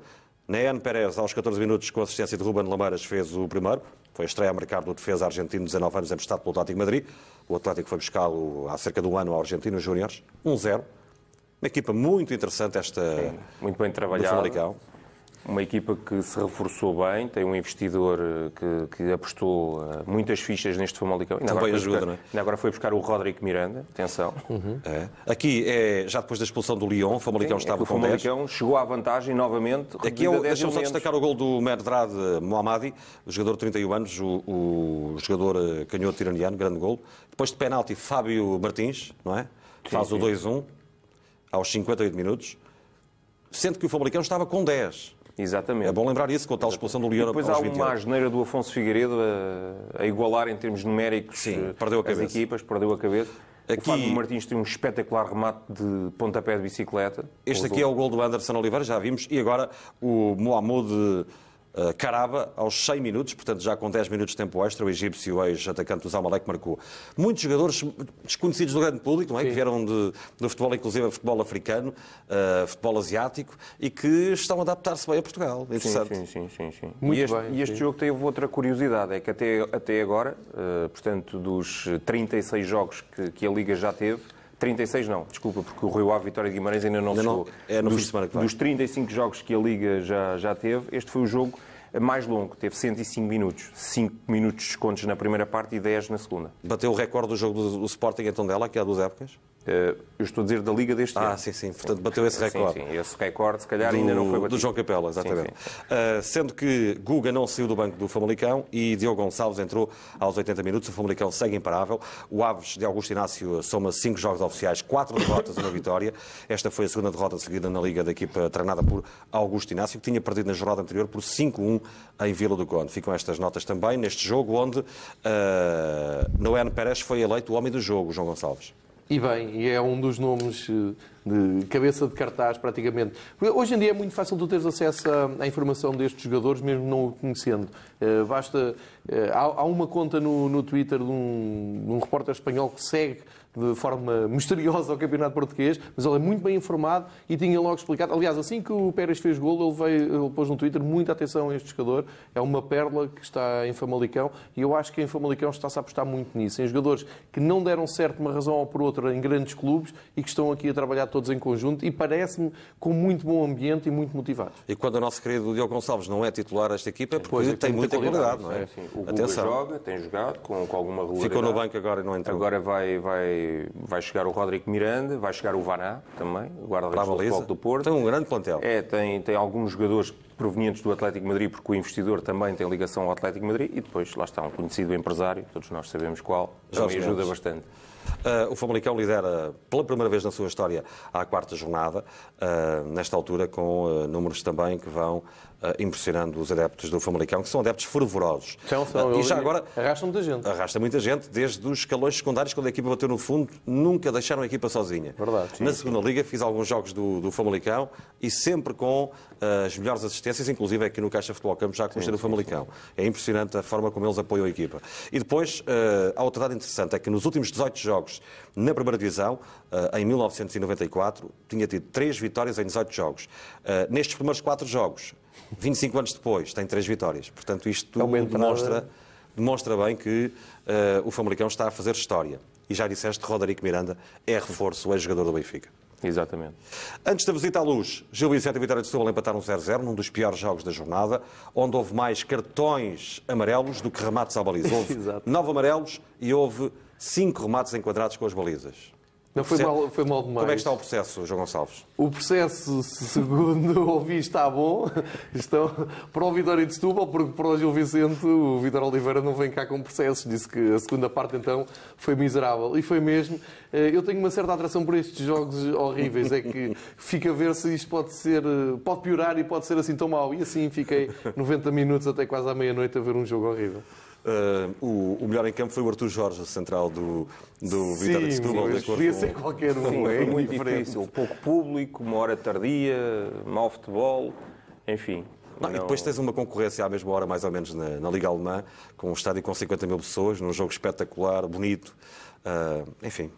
Nean Pérez, aos 14 minutos, com assistência de Ruben Lameiras, fez o primeiro. Foi a estreia a marcar do defesa argentino de 19 anos, emprestado pelo Atlético de Madrid. O Atlético foi buscá-lo há cerca de um ano ao Argentino Júniores. 1-0. Uma equipa muito interessante esta Muito bem. Famalicão. Uma equipa que se reforçou bem, tem um investidor eh, que, que apostou eh, muitas fichas neste Famalicão. Ainda Também ajuda, buscar, não é? Ainda agora foi buscar o Rodrigo Miranda, atenção. É. Aqui, é, já depois da expulsão do Lyon, o Famalicão É estava o com 10. Famalicão chegou à vantagem novamente. Aqui é o, 10 deixa-me só destacar o gol do Merdrad Mohammadi, o jogador de 31 anos, o, o jogador eh, canhoto iraniano, grande gol. Depois de penalti, Fábio Martins, não é? Faz o 2-1 aos 58 minutos. Sendo que o Famalicão estava com 10. Exatamente. É bom lembrar isso, com a tal expulsão do Lyon depois aos há 28. uma asneira do Afonso Figueiredo a, a igualar em termos numéricos Sim, eh, perdeu a as cabeça. equipas, perdeu a cabeça. Aqui- O Fábio Martins tem um espetacular remate de pontapé de bicicleta. Este aqui é o gol do Anderson Oliveira, já vimos. E agora o Mohamed Caraba, aos 100 minutos, portanto já com 10 minutos de tempo extra, o egípcio ex-atacante do Zamalek marcou. Muitos jogadores desconhecidos do grande público, não é? que vieram de, do futebol, inclusive futebol africano, eh, futebol asiático, e que estão a adaptar-se bem a Portugal. Sim, Interessante. sim, sim, sim, sim. Muito e este, bem, e este sim. jogo teve outra curiosidade, é que até, até agora, eh, portanto, dos 36 jogos que, que a Liga já teve, 36 não, desculpa, porque o Rio Ave Vitória de Guimarães ainda não Ainda chegou. é no dos, fim de semana que vem. Dos 35 jogos que a Liga já, já teve, este foi o jogo mais longo, teve 105 minutos. 5 minutos de descontos na primeira parte e 10 na segunda. Bateu o recorde do jogo do, do Sporting em Tondela, que é há duas épocas. Eh, eu estou a dizer da Liga deste ano. Ah, sim, sim. Portanto, bateu esse recorde. Sim, sim. Esse recorde, se calhar, do, ainda não foi batido. do João Capela, exatamente. Sim, sim. Uh, sendo que Guga não saiu do banco do Famalicão e Diogo Gonçalves entrou aos 80 minutos. O Famalicão segue imparável. O Aves de Augusto Inácio soma 5 jogos oficiais, 4 derrotas e uma vitória. Esta foi a segunda derrota seguida na Liga da equipa treinada por Augusto Inácio, que tinha perdido na jornada anterior por 5-1 em Vila do Conde. Ficam estas notas também neste jogo onde uh, Noé Pérez foi eleito o homem do jogo, João Gonçalves. E bem, e é um dos nomes eh, de cabeça de cartaz, praticamente. Hoje em dia é muito fácil tu teres acesso à, informação destes jogadores, mesmo não o conhecendo. Uh, basta. Uh, há, uma conta no, Twitter de um repórter espanhol que segue de forma misteriosa ao campeonato português, mas ele é muito bem informado e tinha logo explicado. Aliás, assim que o Pérez fez gol, ele, veio, ele pôs no Twitter muita atenção a este jogador. É uma pérola que está em Famalicão e eu acho que em Famalicão está-se a apostar muito nisso. Em jogadores que não deram certo uma razão ou por outra em grandes clubes e que estão aqui a trabalhar todos em conjunto e parece-me com muito bom ambiente e muito motivados. E quando o nosso querido Diogo Gonçalves não é titular desta equipa é porque pois, tem, tem muita qualidade, não é? é sim. O Atenção. joga, tem jogado com, com alguma regularidade. Ficou no banco agora e não entrou. Agora vai, vai, vai chegar o Rodrigo Miranda, vai chegar o Vaná também, guarda-redes do do Porto. Tem um grande plantel. É, tem, tem alguns jogadores provenientes do Atlético Madrid, porque o investidor também tem ligação ao Atlético Madrid, e depois lá está um conhecido empresário, todos nós sabemos qual, também ajuda bastante. Uh, o Famalicão lidera pela primeira vez na sua história à quarta jornada, uh, nesta altura com uh, números também que vão impressionando os adeptos do Famalicão, que são adeptos fervorosos. São, são, e já agora arrasta muita gente. Arrasta muita gente, desde os escalões secundários, quando a equipa bateu no fundo, nunca deixaram a equipa sozinha. Verdade. Sim, na segunda sim. liga fiz alguns jogos do, do Famalicão e sempre com as melhores assistências, inclusive aqui no Caixa Futebol Campo, já com o do Famalicão. É impressionante a forma como eles apoiam a equipa. E depois, há outra dado interessante, é que nos últimos 18 jogos na primeira divisão, eh, em 1994, tinha tido três vitórias em 18 jogos. Eh, nestes primeiros quatro jogos, 25 anos depois, tem três vitórias. Portanto, isto tudo demonstra, demonstra bem que uh, o Famalicão está a fazer história. E já disseste, Roderico Miranda é reforço, é jogador do Benfica. Exatamente. Antes da visita à luz, Gil Vicente e Vitória de Setúbal empataram 0-0 num dos piores jogos da jornada, onde houve mais cartões amarelos do que remates à baliza. Houve nove amarelos e houve cinco remates enquadrados com as balizas. Não, foi mal, foi mal demais. Como é que está o processo, João Gonçalves? O processo, segundo ouvi, está bom. Estão para o Vitória de Setúbal, porque para o Gil Vicente o Vitor Oliveira não vem cá com processos. Disse que a segunda parte, então, foi miserável. E foi mesmo. Eh, eu tenho uma certa atração por estes jogos horríveis. É que fica a ver se isto pode ser... Eh, pode piorar e pode ser assim tão mau. E assim fiquei 90 minutos até quase à meia-noite a ver um jogo horrível. Uh, o, o, melhor em campo foi o Artur Jorge, central do, do Sim, Vitória de Setúbal. Podia ser qualquer um. Sim, é muito diferente. difícil. Pouco público, uma hora tardia, mau futebol, enfim. Não, não... E depois tens uma concorrência à mesma hora, mais ou menos, na, na Liga Alemã, com um estádio com 50 mil pessoas, num jogo espetacular, bonito. Uh, enfim,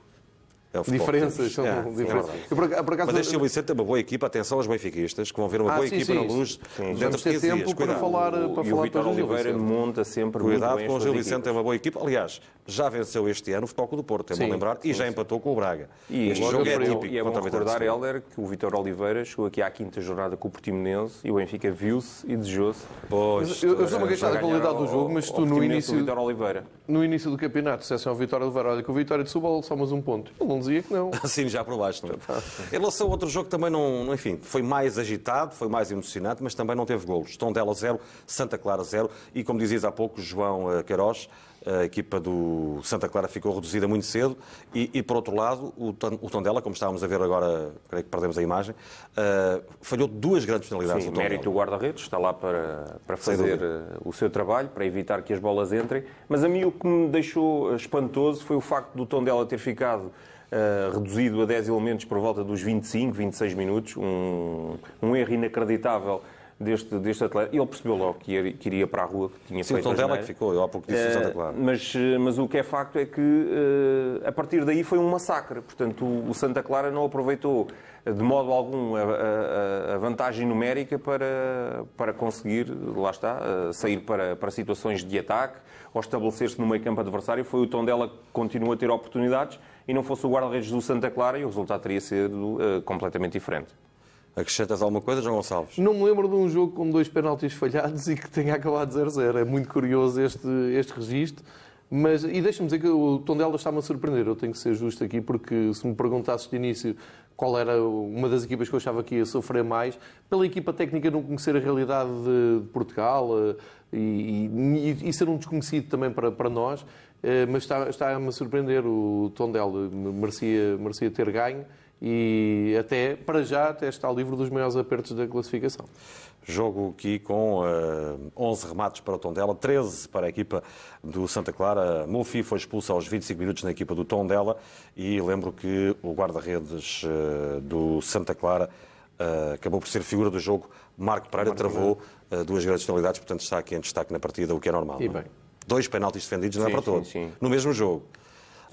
é diferenças, são é, diferenças. É por, por acaso, Mas este Gil Vicente é uma boa equipa, atenção aos benfiquistas, que vão ver uma ah, boa sim, equipa sim, na luz sim. dentro de 15 tempo dias. para falar, para e falar o Vitor Oliveira monta sempre Cuidado muito com o Gil Vicente, é uma boa equipa. Aliás, já venceu este ano o Futebol do Porto, é bom lembrar, e já empatou com o Braga. E este jogo é típico e é bom recordar, Helder, que o Vitor Oliveira chegou aqui à quinta jornada com o Portimonense e o Benfica viu-se e desejou-se. Pois, eu estou-me a queixar da qualidade do jogo, mas tu no início, Oliveira. no início do campeonato disseste ao Vitor Oliveira, olha que o Vitória de Subal só mais um ponto. Ele não dizia que não. Sim, já por baixo. Não. Em relação a outro jogo também não, enfim, foi mais agitado, foi mais emocionante, mas também não teve golos. Tondela 0, Santa Clara 0 e, como dizias há pouco, João eh, Queiroz, a equipa do Santa Clara ficou reduzida muito cedo e, e por outro lado, o, o Tondela, como estávamos a ver agora, creio que perdemos a imagem, uh, falhou duas grandes penalidades. Sim, mérito do guarda-redes, está lá para, para fazer o seu trabalho, para evitar que as bolas entrem, mas a mim o que me deixou espantoso foi o facto do Tondela ter ficado Uh, reduzido a 10 elementos por volta dos 25, 26 minutos, um, um erro inacreditável deste, deste atleta. Ele percebeu logo que, ia, que iria para a rua, que tinha Sim, feito o dela que ficou, eu há pouco disse uh, Santa Clara. Mas, mas o que é facto é que uh, a partir daí foi um massacre. Portanto, o, o Santa Clara não aproveitou de modo algum a, a, a, vantagem numérica para, para conseguir, lá está, sair para, para situações de ataque ou estabelecer-se no meio campo adversário. Foi o tom dela que continua a ter oportunidades e não fosse o guarda-redes do Santa Clara e o resultado teria sido uh, completamente diferente. Acrescentas alguma coisa, João Gonçalves? Não me lembro de um jogo com dois penaltis falhados e que tenha acabado 0-0. É muito curioso este, este registro. Mas, e deixa-me dizer que o Tondela está-me a surpreender. Eu tenho que ser justo aqui, porque se me perguntasses de início qual era uma das equipas que eu achava que ia sofrer mais, pela equipa técnica não conhecer a realidade de Portugal eh, e, e, e ser um desconhecido também para, para nós, mas está-me está a surpreender. O Tondela merecia, merecia ter ganho e até, para já, até está livre dos maiores apertos da classificação. Jogo aqui com uh, 11 remates para o Tondela, 13 para a equipa do Santa Clara. Mulfi foi expulso aos 25 minutos na equipa do Tondela e lembro que o guarda-redes uh, do Santa Clara uh, acabou por ser figura do jogo. Marco Pereira Marco travou duas grandes penalidades, portanto está aqui em destaque na partida, o que é normal. E bem. Dois penaltis defendidos não é Sim, para sim, todos, sim. no mesmo jogo.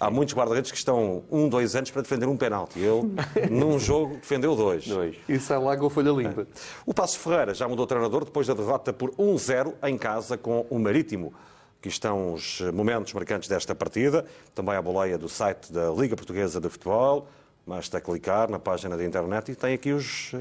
Há muitos guarda-redes que estão um, dois anos para defender um penalti. Ele, num jogo, defendeu dois. Dois. E sai lá com a folha limpa. O Passo Ferreira já mudou de treinador depois da derrota por 1-0 em casa com o Marítimo. Aqui estão os momentos marcantes desta partida. Também a boleia do site da Liga Portuguesa de Futebol. Basta clicar na página da internet e tem aqui os, eh,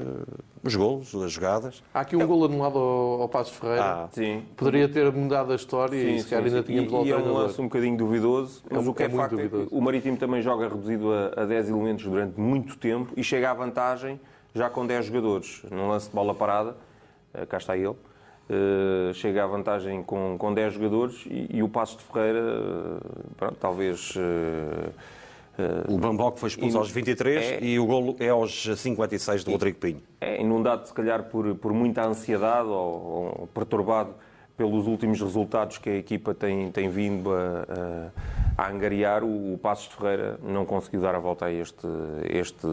os golos, as jogadas. Há aqui um gol anulado ao, ao Passos Ferreira. Ah, Sim. Poderia ter mudado a história e se calhar ainda tínhamos lá o e, e é um lance um bocadinho duvidoso, mas um- o que é, é muito facto é duvidoso. que o Marítimo também joga reduzido a, a 10 elementos durante muito tempo e chega à vantagem já com 10 jogadores. Num lance de bola parada, eh, cá está ele, eh, chega à vantagem com, com 10 jogadores e, e o Passos de Ferreira, eh, pronto, talvez... eh, O Bamboc foi expulso aos 23 é- e o golo é aos 56 do Rodrigo Pinho. é inundado, se calhar, por, por muita ansiedade ou, ou perturbado pelos últimos resultados que a equipa tem, tem vindo a, a, a angariar, o, o Passos de Ferreira não conseguiu dar a volta a este, este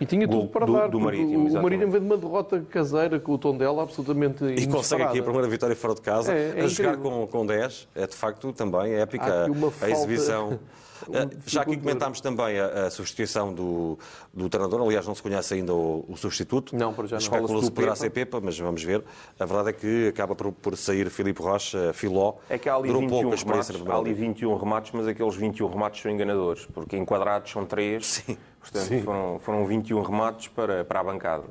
E tinha gol tudo para do, dar. do Marítimo. o. Marítimo vem de uma derrota caseira com o Tondela absolutamente E consegue aqui a primeira vitória fora de casa, É, é a jogar incrível. com, com 10. É de facto também épica a falta- exibição. Eh, Já aqui comentámos também a, a substituição do, do treinador. Aliás, não se conhece ainda o, o substituto. Não, para já não. Especula-se poderá Pepa. ser Pepa, mas vamos ver. A verdade é que acaba por, por sair Filipe Rocha, Filó. É que há ali Durou 21 pouco remates, há ali Liga. 21 remates, mas aqueles 21 remates são enganadores, porque enquadrados são 3, Sim. portanto Foram, foram 21 remates para, para a bancada.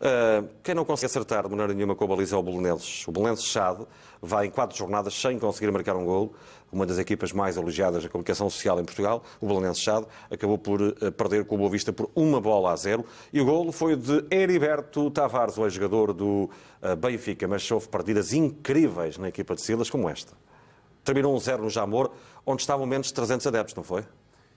Uh, quem não consegue acertar de maneira nenhuma com a baliza é o Belenenses. O Belenenses Chade vai em quatro jornadas sem conseguir marcar um gol. Uma das equipas mais elogiadas da comunicação social em Portugal, o Belenenses Chade, acabou por uh, perder com o Boa Vista por uma bola a zero. E o golo foi de Heriberto Tavares, o ex-jogador do uh, Benfica. Mas houve partidas incríveis na equipa de Silas, como esta. Terminou um zero no Jamor, onde estavam menos de 300 adeptos, não foi?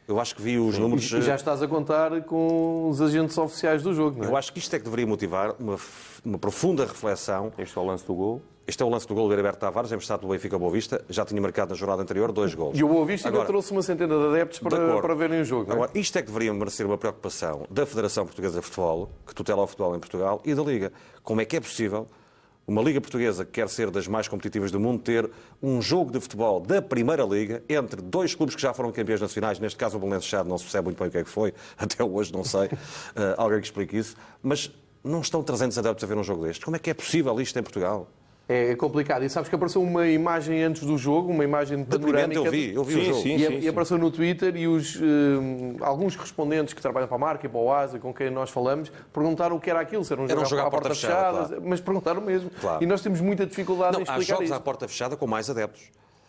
Eu acho que vi os números... E já uh, estás a contar com os agentes oficiais do jogo, não é? Eu acho que isto é que deveria motivar uma, uma profunda reflexão Este é o lance do gol. Este é o lance do gol de Heriberto Tavares, emprestado pelo Benfica Boa Vista. Já tinha marcado na jornada anterior dois gols. E o Boa Vista ainda trouxe uma centena de adeptos de para, acordo. para verem o jogo, é? Agora, isto é que deveria merecer uma preocupação da Federação Portuguesa de Futebol, que tutela o futebol em Portugal, e da Liga. Como é que é possível uma Liga Portuguesa que quer ser das mais competitivas do mundo ter um jogo de futebol da Primeira Liga entre dois clubes que já foram campeões nacionais, neste caso o Belenenses Chade, não se percebe muito bem o que é que foi, até hoje não sei, Eh, alguém que explique isso, mas não estão 300 adeptos a ver um jogo destes. Como é que é possível isto em Portugal? É complicado. E sabes que apareceu uma imagem antes do jogo, uma imagem panorâmica. eu vi, eu vi o Sim, jogo. sim. E, e apareceu no Twitter e os, hum, alguns correspondentes que trabalham para a marca e para o ASA, com quem nós falamos, perguntaram o que era aquilo, se era um Era jogo, um jogo à porta, fechada, claro. mas perguntaram mesmo. Claro. E nós temos muita dificuldade Não, em há explicar jogos isto. à porta fechada com mais adeptos.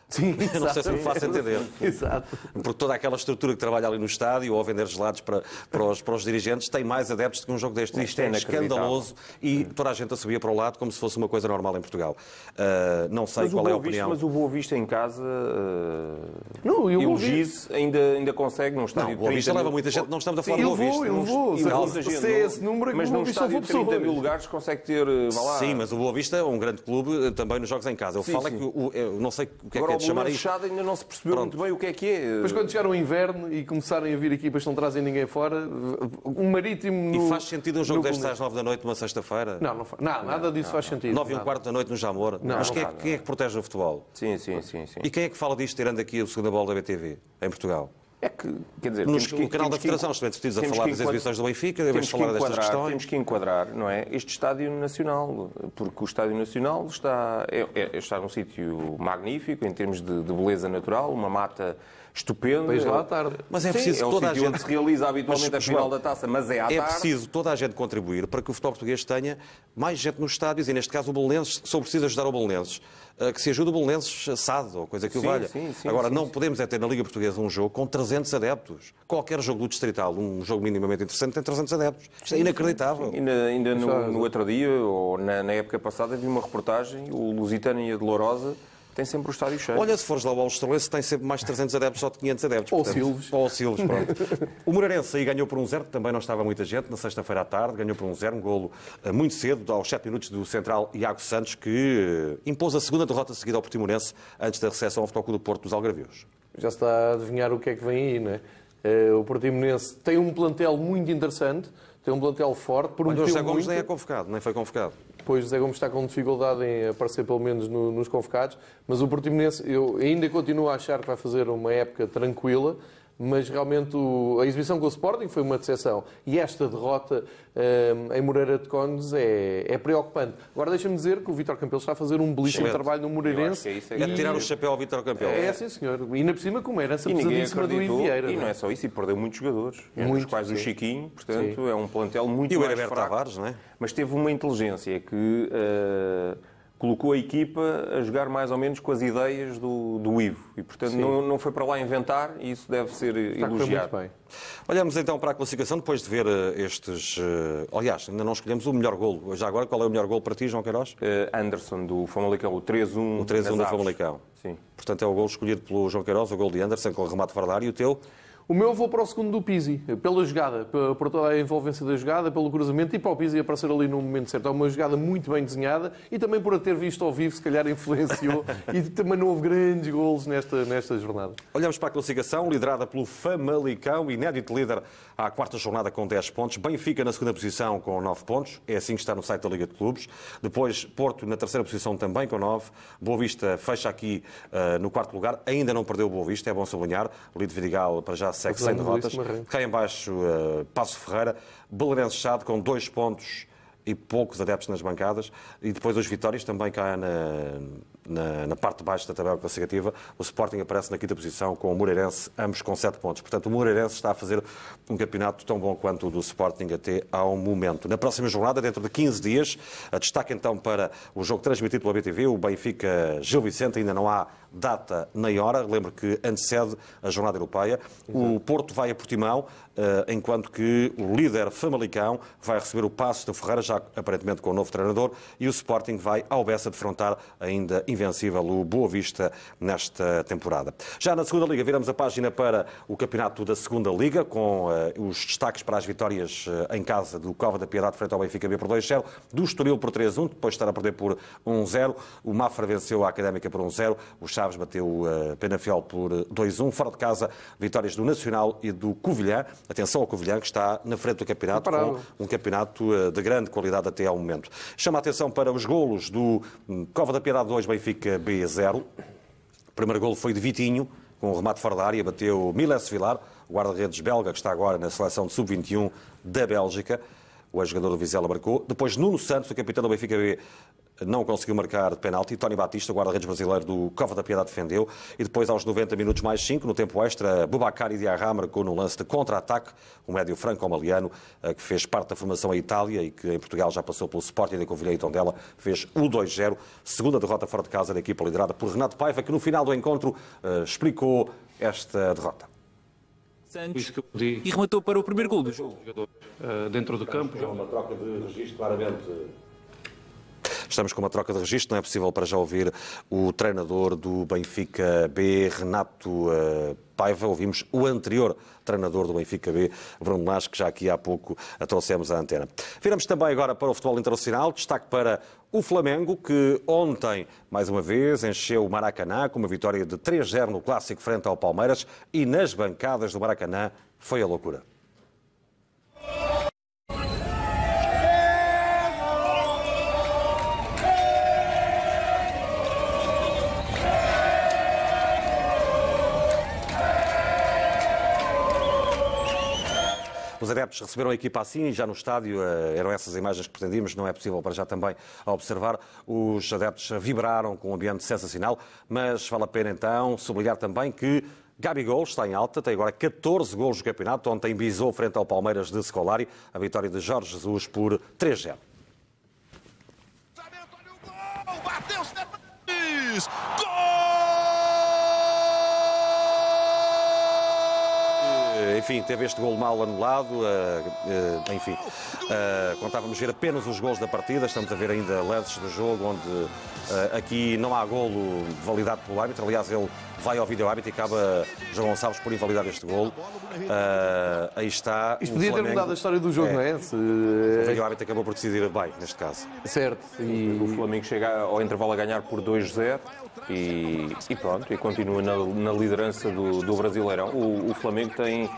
Sim, Eu não sei se me faço entender. Exato. Porque toda aquela estrutura que trabalha ali no estádio ou a vender gelados para, para, os, para os dirigentes tem mais adeptos do que um jogo deste. Isto é inacreditável. escandaloso e toda a gente a subia para o lado como se fosse uma coisa normal em Portugal. Ah, não sei Mas o, qual é a Vista, opinião. mas o Boa Vista em casa, uh, Não, eu e o Giz ainda, ainda consegue num estádio Não, de Boa 30 Vista mil... leva muita gente, não estamos a falar Sim, do eu Boa Vista. vou, eu Não- vou. Se- muita se gente, é não- esse número, é que mas o num estádio de houve 30 mil lugares consegue ter, uh, vá lá... Sim, mas o Boa Vista é um grande clube eh, também nos jogos em casa. Eu Sim, falo é que o- eu não sei o que é que é o de chamar isto. Ainda não se percebeu Pronto. muito bem o que é que é. Depois, quando chegar o inverno e começarem a vir equipas que não trazem ninguém fora, um marítimo. E no- faz sentido um jogo no destes Belenenses. às 9 da noite, numa sexta-feira? Não, não, fa- não, nada disso faz sentido. 9 e um quarto da noite no Jamor? Não, Mas não quem, é, quem é que protege o futebol? Sim, sim, sim. sim. E quem é que fala disto tirando aqui o segunda bola da BTV, em Portugal? É que, quer dizer, Nos, que- o canal da Federação, estamos vestidos a falar das exibições do Benfica, devemos Temos que, falar destas questões. temos que enquadrar, não é? Este Estádio Nacional, porque o Estádio Nacional está, é, é- está num sítio magnífico em termos de, de beleza natural, uma mata estupenda. Vais lá à tarde. Mas é Sim, preciso é toda a gente... onde se realiza habitualmente Mas, a final João, da taça, mas é à É tarde. preciso toda a gente contribuir para que o futebol português tenha mais gente nos estádios e, neste caso, o Belenenses, só precisa ajudar o Belenenses. eh, que se ajuda o Belenenses assado ou coisa que o valha. sim, sim, Agora, sim, não sim. podemos é ter na Liga Portuguesa um jogo com 300 adeptos. Qualquer jogo do Distrital, um jogo minimamente interessante, tem 300 adeptos. Isto é inacreditável. Ainda, ainda no, no outro dia, ou na, na época passada, vi uma reportagem, o Lusitânia de Lourosa tem sempre o estádio cheio. Olha, se fores lá ao Estrelense, tem sempre mais de 300 adeptos, só de 500 adeptos. Ou portanto- Silves. Ou Silves, pronto. o Moreirense aí ganhou por um zero, também não estava muita gente, na sexta-feira à tarde, ganhou por um zero, um golo eh, muito cedo, aos 7 minutos do central Iago Santos, que eh, impôs a segunda derrota seguida ao Portimonense antes da recepção ao Futebol Clube do Porto dos Algarvios. Já se está a adivinhar o que é que vem aí, não é? Eh, O Portimonense tem um plantel muito interessante, tem um plantel forte, Olha, o José Gomes muito. nem é convocado, nem foi convocado. Pois José Gomes está com dificuldade em aparecer pelo menos no- nos convocados, mas o Portimonense eu ainda continuo a achar que vai fazer uma época tranquila, mas realmente o- a exibição com o Sporting foi uma decepção. E esta derrota eh, em Moreira de Cónegos é, é preocupante. Agora deixa-me dizer que o Vítor Campelo está a fazer um belíssimo Excelente. trabalho no Moreirense. é isso, é É E- tirar o chapéu ao Vítor Campeão. É, sim, senhor. E ainda por cima com uma herança pesadíssima do Vieira. e não não é? é só isso, e perdeu muitos jogadores, entre os Muitos, quais o sim. Chiquinho, portanto é um plantel muito E o mais fraco. Tavares, não é? Mas teve uma inteligência que eh, colocou a equipa a jogar mais ou menos com as ideias do, do Ivo. E, portanto, não, não foi para lá inventar e isso deve ser Está elogiado. bem. Olhamos então para a classificação, depois de ver eh, estes... eh, Aliás, ainda não escolhemos o melhor golo. Já agora, qual é o melhor golo para ti, João Queiroz? Eh, Anderson, do Famalicão, o 3-1 O 3-1 nas do. Famalicão. Sim. Portanto, é o gol escolhido pelo João Queiroz, o gol de Anderson, com o remate área. E o teu? O meu vou para o segundo do Pizzi, pela jogada, por toda a envolvência da jogada, pelo cruzamento e para o Pizzi aparecer ali no momento certo. É uma jogada muito bem desenhada e também por a ter visto ao vivo, se calhar influenciou e também não houve grandes golos nesta, nesta jornada. Olhamos para a classificação, liderada pelo Famalicão, inédito líder à quarta jornada com 10 pontos. Benfica na segunda posição com 9 pontos, é assim que está no site da Liga de Clubes. Depois, Porto na terceira posição também com 9. Boa Vista fecha aqui eh, no quarto lugar, ainda não perdeu o Boa Vista, é bom sublinhar. Lido Vidigal para já segue sem derrotas. Cá em baixo, eh, Passo Ferreira, Belenenses Chade com 2 pontos e poucos adeptos nas bancadas. E depois os Vitórias também cá na, na, na parte de baixo da tabela classificativa. O Sporting aparece na quinta posição com o Moreirense, ambos com 7 pontos. Portanto, o Moreirense está a fazer um campeonato tão bom quanto o do Sporting até ao momento. Na próxima jornada, dentro de 15 dias, a destaque então para o jogo transmitido pela BTV, o Benfica Gil Vicente, ainda não há data nem hora, lembro que antecede a jornada europeia. O Porto vai a Portimão, eh, enquanto que o líder Famalicão vai receber o passo de Ferreira, já aparentemente com o novo treinador, e o Sporting vai ao Bessa defrontar ainda invencível o Boa Vista nesta temporada. Já na segunda Liga, viramos a página para o campeonato da segunda Liga, com eh, os destaques para as vitórias eh, em casa do Cova da Piedade frente ao Benfica B por 2-0, do Estoril por 3-1, depois de estar a perder por 1-0, o Mafra venceu a Académica por 1-0, o Chaves bateu o Penafiel por 2-1, fora de casa, vitórias do Nacional e do Covilhã, atenção ao Covilhã que está na frente do campeonato, com um campeonato eh, de grande qualidade até ao momento. Chama a atenção para os golos do hum, Cova da Piedade 2, Benfica B 0. O primeiro golo foi de Vitinho, com um remate fora da área, bateu Miles Vilar, guarda-redes belga, que está agora na seleção de sub-21 da Bélgica. O ex-jogador do Vizela marcou. Depois, Nuno Santos, o capitão do Benfica B, não conseguiu marcar de penalti. Tony Batista, guarda-redes brasileiro do Cova da Piedade, defendeu. E depois, aos 90 minutos mais 5, no tempo extra, Bubacari Diarra marcou no lance de contra-ataque. O médio franco-maliano, eh, que fez parte da formação em Itália e que em Portugal já passou pelo Sporting da Covilhã e Tondela, fez o 2-0. Segunda derrota fora de casa da equipa liderada por Renato Paiva, que no final do encontro eh, explicou esta derrota. Santos e rematou para o primeiro gol do jogo. eh, dentro do campo. uma troca de registro, claramente. Estamos com uma troca de registro, não é possível para já ouvir o treinador do Benfica B, Renato eh, Paiva. Ouvimos o anterior treinador do Benfica B, Bruno Lage, que já aqui há pouco a trouxemos à antena. Viramos também agora para o futebol internacional, destaque para o Flamengo, que ontem, mais uma vez, encheu o Maracanã com uma vitória de 3-0 no clássico frente ao Palmeiras e nas bancadas do Maracanã foi a loucura. Os adeptos receberam a equipa assim, já no estádio, eh, eram essas imagens que pretendíamos, não é possível para já também observar. Os adeptos vibraram com um ambiente sensacional, mas vale a pena então sublinhar também que Gabigol está em alta, tem agora 14 golos no campeonato, ontem bisou frente ao Palmeiras de Scolari, a vitória de Jorge Jesus por 3-0. Olha o gol! Bateu Stefani! Enfim, teve este gol mal anulado, uh, uh, enfim, contávamos ver apenas os gols da partida, estamos a ver ainda lances do jogo onde aqui não há golo validado pelo árbitro, aliás ele vai ao vídeo árbitro e acaba João Gonçalves por invalidar este gol. aí está. Isto podia Flamengo... ter mudado a história do jogo, é. não é? Se... O vídeo árbitro acabou por decidir bem, neste caso. Certo. E o Flamengo chega ao intervalo a ganhar por 2-0 e, e, pronto, e continua na, na liderança do, do Brasileirão. O, o Flamengo tem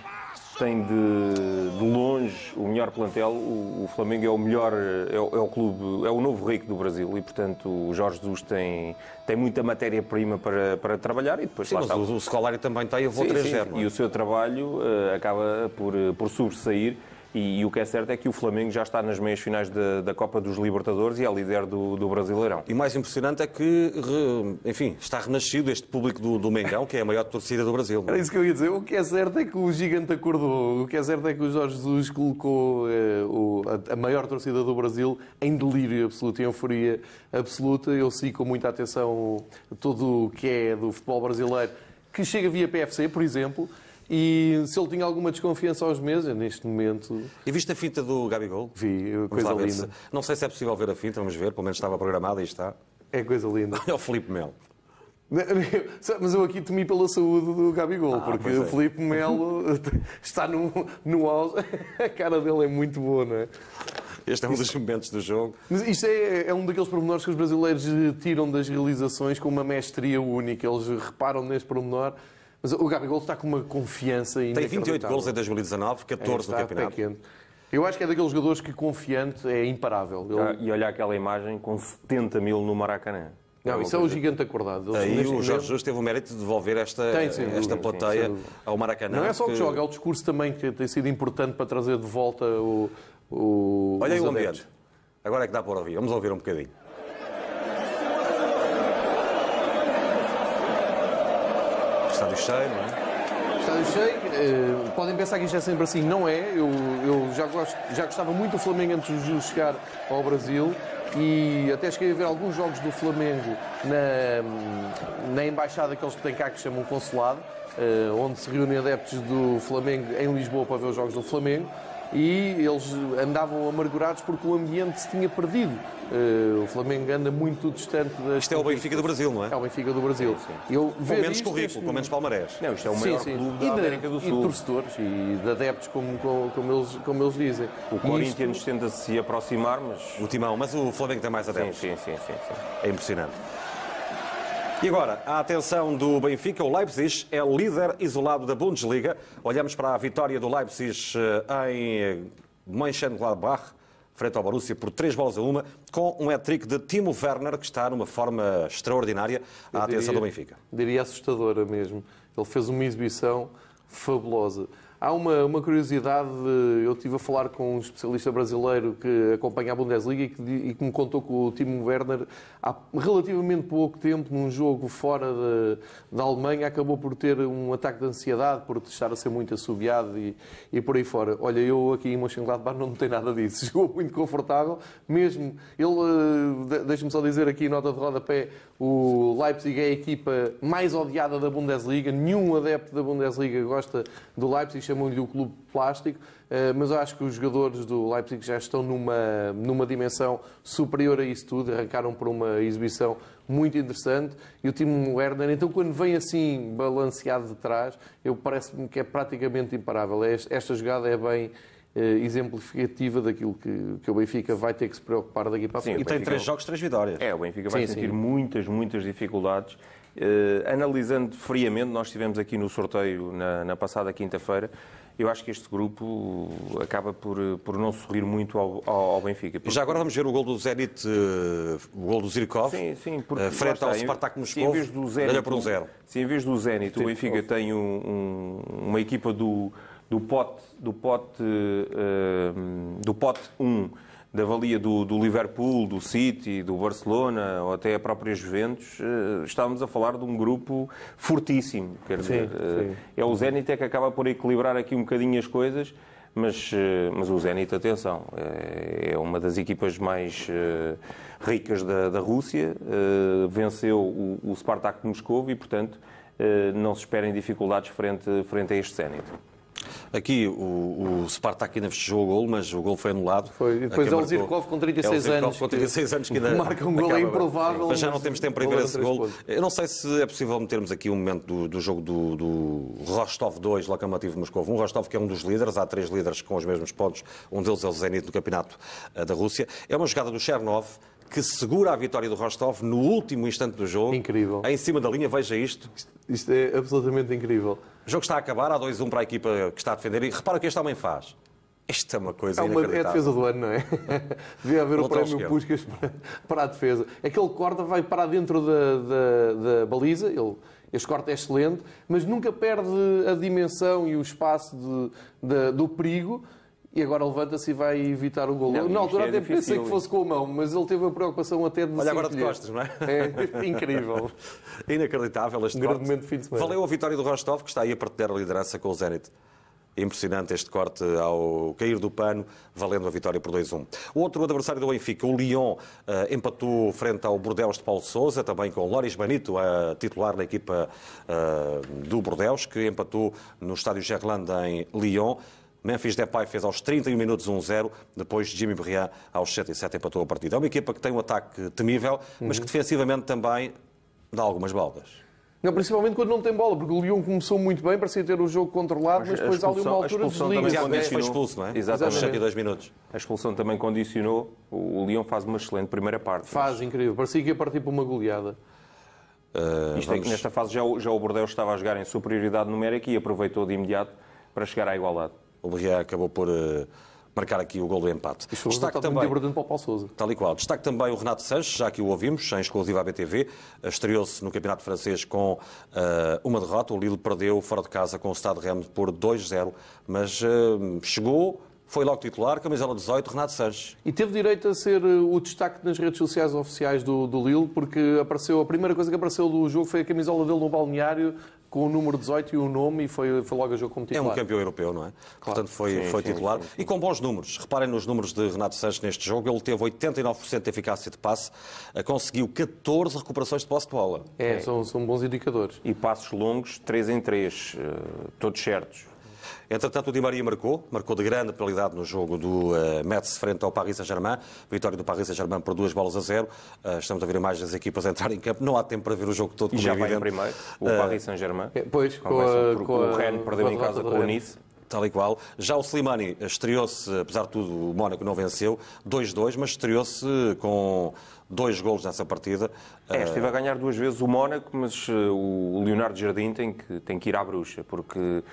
tem de, de, longe o melhor plantel. O, o Flamengo é o melhor, é o, é o, clube, é o novo rico do Brasil e, portanto, o Jorge Jesus tem, tem muita matéria-prima para, para trabalhar e depois sim, lá está. O, o Scolari também tem, eu vou 3-0. E o seu trabalho uh, acaba por, por sobressair e, e, o que é certo é que o Flamengo já está nas meias finais da, da Copa dos Libertadores e é líder do, do Brasileirão. E o mais impressionante é que, enfim, está renascido este público do, do Mengão, que é a maior torcida do Brasil. Era isso que eu ia dizer. O que é certo é que o gigante acordou. O que é certo é que o Jorge Jesus colocou eh, o, a, a, maior torcida do Brasil em delírio absoluto, em euforia absoluta. Eu sigo com muita atenção todo o que é do futebol brasileiro, que chega via PFC, por exemplo. E se ele tinha alguma desconfiança aos meses, neste momento. E viste a finta do Gabigol? Vi, coisa linda. Se... Não sei se é possível ver a finta, vamos ver, pelo menos estava programada e está. É coisa linda. Olha o Felipe Melo. Mas eu aqui temi pela saúde do Gabigol, ah, porque é. o Felipe Melo está no, no auge. A cara dele é muito boa, não é? Este é um dos momentos do jogo. Mas isto é, é um daqueles pormenores que os brasileiros tiram das realizações com uma mestria única. Eles reparam neste pormenor mas o Gabigol está com uma confiança Tem 28 gols em 2019, 14 é, no campeonato. Eu acho que é daqueles jogadores que confiante é imparável. Ele... Ah, e olhar aquela imagem com 70 mil no Maracanã. Não, isso é o gigante acordado. Aí o Jorge Jesus teve o mérito de devolver esta, tem, sim, esta plateia sim, ao Maracanã. Não é só o que joga, é o discurso também que tem sido importante para trazer de volta o. o Olha aí o ambiente. Agora é que dá para ouvir. Vamos ouvir um bocadinho. Estádio cheio, não é? Estádio cheio. Uh, podem pensar que isto é sempre assim. Não é. Eu, eu já, gosto, já gostava muito do Flamengo antes de chegar ao Brasil e até cheguei a ver alguns jogos do Flamengo na, na embaixada que eles têm cá que chamam consulado, uh, onde se reúnem adeptos do Flamengo em Lisboa para ver os jogos do Flamengo e eles andavam amargurados porque o ambiente se tinha perdido. Uh, o Flamengo anda muito distante das. Isto é o Benfica do Brasil, não é? É o Benfica do Brasil. Sim, sim. Eu, com menos currículo, com menos palmarés. Não, isto é o maior sim, clube da América do Sul. E de torcedores e de adeptos, como, como, como, eles, como eles dizem. O Corinthians isto... tenta se aproximar, mas. O Timão, mas o Flamengo tem mais adeptos. Sim, sim, sim. sim, É impressionante. E agora, a atenção do Benfica. O Leipzig é líder isolado da Bundesliga. Olhamos para a vitória do Leipzig eh, em Mönchengladbach, frente ao Borussia, por 3 bolas a uma, com um hat-trick de Timo Werner, que está numa forma extraordinária à atenção do Benfica. Diria assustadora mesmo. Ele fez uma exibição fabulosa. Há uma, uma curiosidade, eu estive a falar com um especialista brasileiro que acompanha a Bundesliga e que, e que me contou que o Timo Werner, há relativamente pouco tempo, num jogo fora de, da Alemanha, acabou por ter um ataque de ansiedade, por estar a ser muito assobiado e, e por aí fora. Olha, eu aqui em Mönchengladbach não tenho nada disso. Jogou muito confortável, mesmo. Ele, eh, deixe-me só dizer aqui, nota de rodapé, o Leipzig é a equipa mais odiada da Bundesliga. Nenhum adepto da Bundesliga gosta do Leipzig chamam-lhe o clube plástico, eh, mas eu acho que os jogadores do Leipzig já estão numa, numa dimensão superior a isso tudo, arrancaram por uma exibição muito interessante e o time Werner, então quando vem assim balanceado de trás, eu parece-me que é praticamente imparável. É esta jogada é bem eh, exemplificativa daquilo que, que o Benfica vai ter que se preocupar daqui para a frente. E tem três jogos, três vitórias. É, o Benfica vai sim, sentir sim. muitas, muitas dificuldades analisando friamente, nós estivemos aqui no sorteio na, na passada quinta-feira. Eu acho que este grupo acaba por, por não sorrir muito ao, ao Benfica. Porque... Já agora vamos ver o gol do Zenit, uh, o gol do Zirkov, sim, sim, porque, uh, frente ao Spartak Moscou, ganha por um zero. Se em vez do Zenit o Benfica tem um, um, uma equipa do, do pote, do pote, uh, do pote 1 da valia do, do, Liverpool, do City, do Barcelona ou até a própria Juventus, uh, estávamos a falar de um grupo fortíssimo. Quer dizer, sim, uh, sim. é o Zenit é que acaba por equilibrar aqui um bocadinho as coisas, mas, uh, mas o Zenit, atenção, é, é uma das equipas mais ricas da, da Rússia, venceu o, o Spartak Moscou e, portanto, não se esperem dificuldades frente, frente a este Zenit. Aqui o, o Spartak ainda festejou o gol, mas o gol foi anulado. Foi. E depois é o Zirkov com 36 é anos. com 36 anos que ainda Marca um gol, é improvável, Mas já não temos tempo para ver esse gol. pontos. Eu não sei se é possível metermos aqui um momento do, do jogo do, do Rostov 2, Lokomotiv Moscou 1. Rostov que é um dos líderes, há três líderes com os mesmos pontos, um deles é o Zenit no campeonato eh, da Rússia. É uma jogada do Chernov que segura a vitória do Rostov no último instante do jogo. Incrível. Em cima da linha, veja isto. Isto é absolutamente incrível. O jogo está a acabar, há 2-1 para a equipa que está a defender. E repara o que este homem faz. Isto é uma coisa É, uma, é a defesa do ano, não é? Devia haver o prémio. Puskas para, para a defesa. Aquele corta vai para dentro da, da, da baliza, ele, este corte é excelente, mas nunca perde a dimensão e o espaço de- de- do perigo. E agora levanta-se e vai evitar o gol. Não, Na altura é até pensei difícil. que fosse com a mão, mas ele teve a preocupação até de Olha agora de costas, não é? É incrível. Inacreditável este Um grande momento de fim de semana. Valeu a vitória do Rostov, que está aí a partilhar a liderança com o Zenit. Impressionante este corte ao cair do pano, valendo a vitória por 2-1. O outro adversário do Benfica, o Lyon, eh, empatou frente ao Bordeaux de Paulo Sousa, também com Loris Banito, a titular da equipa eh, do Bordeaux, que empatou no estádio Gerland em Lyon. Memphis Depay fez aos 31 minutos 1-0, depois Jimmy Briand aos 77 empatou a partida. É uma equipa que tem um ataque temível, mas que defensivamente também dá algumas baldas. Não, principalmente quando não tem bola, porque o Lyon começou muito bem, parecia ter o jogo controlado, mas, a depois há ali uma altura desliga. também Tiago Neves foi expulso, não é? Exatamente. Aos 102 minutos. A expulsão também condicionou. O Lyon faz uma excelente primeira parte. Faz, incrível. Parecia que ia partir para uma goleada. Isto é que nesta fase já, o- já o Bordeaux estava a jogar em superioridade numérica e aproveitou de imediato para chegar à igualdade. O Briand acabou por eh, marcar aqui o gol do empate. Destaque muito também, para o Paulo Sousa. tal e qual. Destaque também o Renato Sanches, já que o ouvimos, em exclusiva à BTV. Eh, Estreou-se no Campeonato Francês com eh, uma derrota. O Lille perdeu fora de casa com o Stade Rennes por 2-0, mas eh, chegou, foi logo titular, camisola 18, Renato Sanches. E teve direito a ser eh, o destaque nas redes sociais oficiais do, do Lille, porque apareceu, a primeira coisa que apareceu do jogo foi a camisola dele no balneário, com o número 18 e o nome, e foi, foi logo a jogo como É titular. um campeão europeu, não é? Portanto, foi, Sim, foi sim, titular. sim, sim. E com bons números. Reparem nos números de Renato Sanches neste jogo. Ele teve 89% de eficácia de passe, eh, conseguiu 14 recuperações de posse de bola. É, são, são bons indicadores. E passos longos, 3 em 3, todos certos. Entretanto, o Di Maria marcou, marcou de grande penalidade no jogo do uh, Metz frente ao Paris Saint-Germain. Vitória do Paris Saint-Germain por duas bolas a zero. Uh, estamos a ver imagens das equipas a entrar em campo. Não há tempo para ver o jogo todo, E como já é vai em evidente. primeiro, o Eh, Paris Saint-Germain. Pois, com a- porque com a- o Rennes perdeu em casa com do o. Nice. Tal e qual. Já o Slimani estreou-se, apesar de tudo, o Mónaco não venceu, 2-2, mas estreou-se com dois golos nessa partida. É, esteve a ganhar duas vezes o Mónaco, mas o Leonardo Jardim tem que, tem que ir à bruxa, porque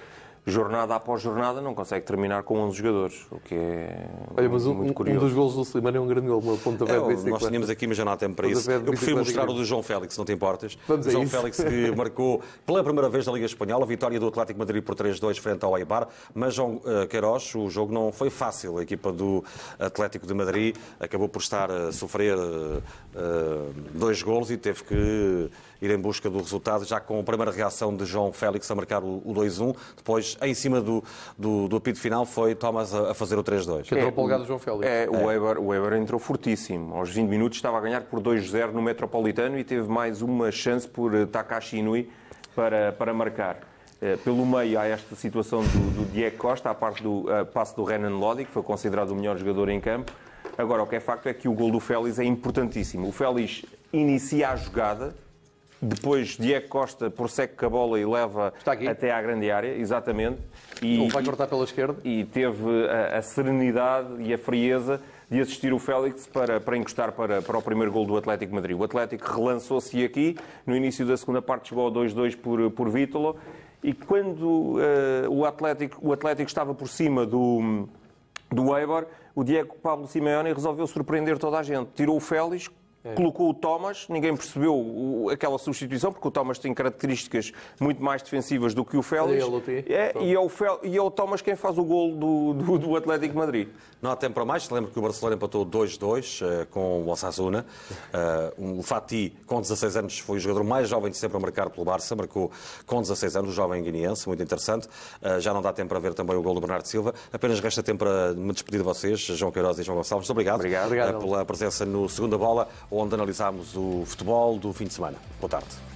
jornada após jornada não consegue terminar com 11 jogadores, o que é Olha, mas um, muito um curioso. dos golos do Slimani é um grande gol, uma ponta É, nós tínhamos aqui, mas já não há tempo para isso. Pontapé de Eu prefiro mostrar o do João Félix, não te importas. Vamos João isso. Félix que marcou pela primeira vez na Liga Espanhola a vitória do Atlético de Madrid por 3-2 frente ao Eibar. Mas João eh, Queiroz, o jogo não foi fácil. A equipa do Atlético de Madrid acabou por estar a sofrer eh, eh, dois golos e teve que ir em busca do resultado, já com a primeira reação de João Félix a marcar o, o 2-1. Depois, em cima do, do, do apito final, foi Thomas a, a fazer o 3-2. Que entrou polgado o João Félix. É, o Weber, o Weber entrou fortíssimo. Aos 20 minutos estava a ganhar por 2-0 no Metropolitano e teve mais uma chance por eh, Takashi Inui para, para marcar. Eh, Pelo meio há esta situação do, do Diego Costa, a parte do eh, passe do Renan Lodi, que foi considerado o melhor jogador em campo. Agora, o que é facto é que o gol do Félix é importantíssimo. O Félix inicia a jogada, depois Diego Costa prossegue com a bola e leva até à grande área, exatamente. E, vai cortar pela esquerda. e teve a, a serenidade e a frieza de assistir o Félix para, para encostar para, para o primeiro gol do Atlético Madrid. O Atlético relançou-se aqui, no início da segunda parte chegou ao 2-2 por, por Vítolo, e quando eh, o, Atlético, o Atlético estava por cima do, do Eibar, o Diego Pablo Simeone resolveu surpreender toda a gente. Tirou o Félix, colocou o Thomas, ninguém percebeu o- aquela substituição, porque o Thomas tem características muito mais defensivas do que o Félix. É. É, e, é o Fel- e é o Thomas quem faz o gol do, do, do Atlético de Madrid. Não há tempo para mais. Lembro que o Barcelona empatou 2-2 eh, com o Osasuna. Eh, o Fati, com 16 anos, foi o jogador mais jovem de sempre a marcar pelo Barça. Marcou com 16 anos, o jovem guineense, muito interessante. Eh, já não dá tempo para ver também o gol do Bernardo Silva. Apenas resta tempo para me despedir de vocês, João Queiroz e João Gonçalves. Muito obrigado, Obrigado. Obrigado. pela presença no Segunda Bola, onde analisámos o futebol do fim de semana. Boa tarde.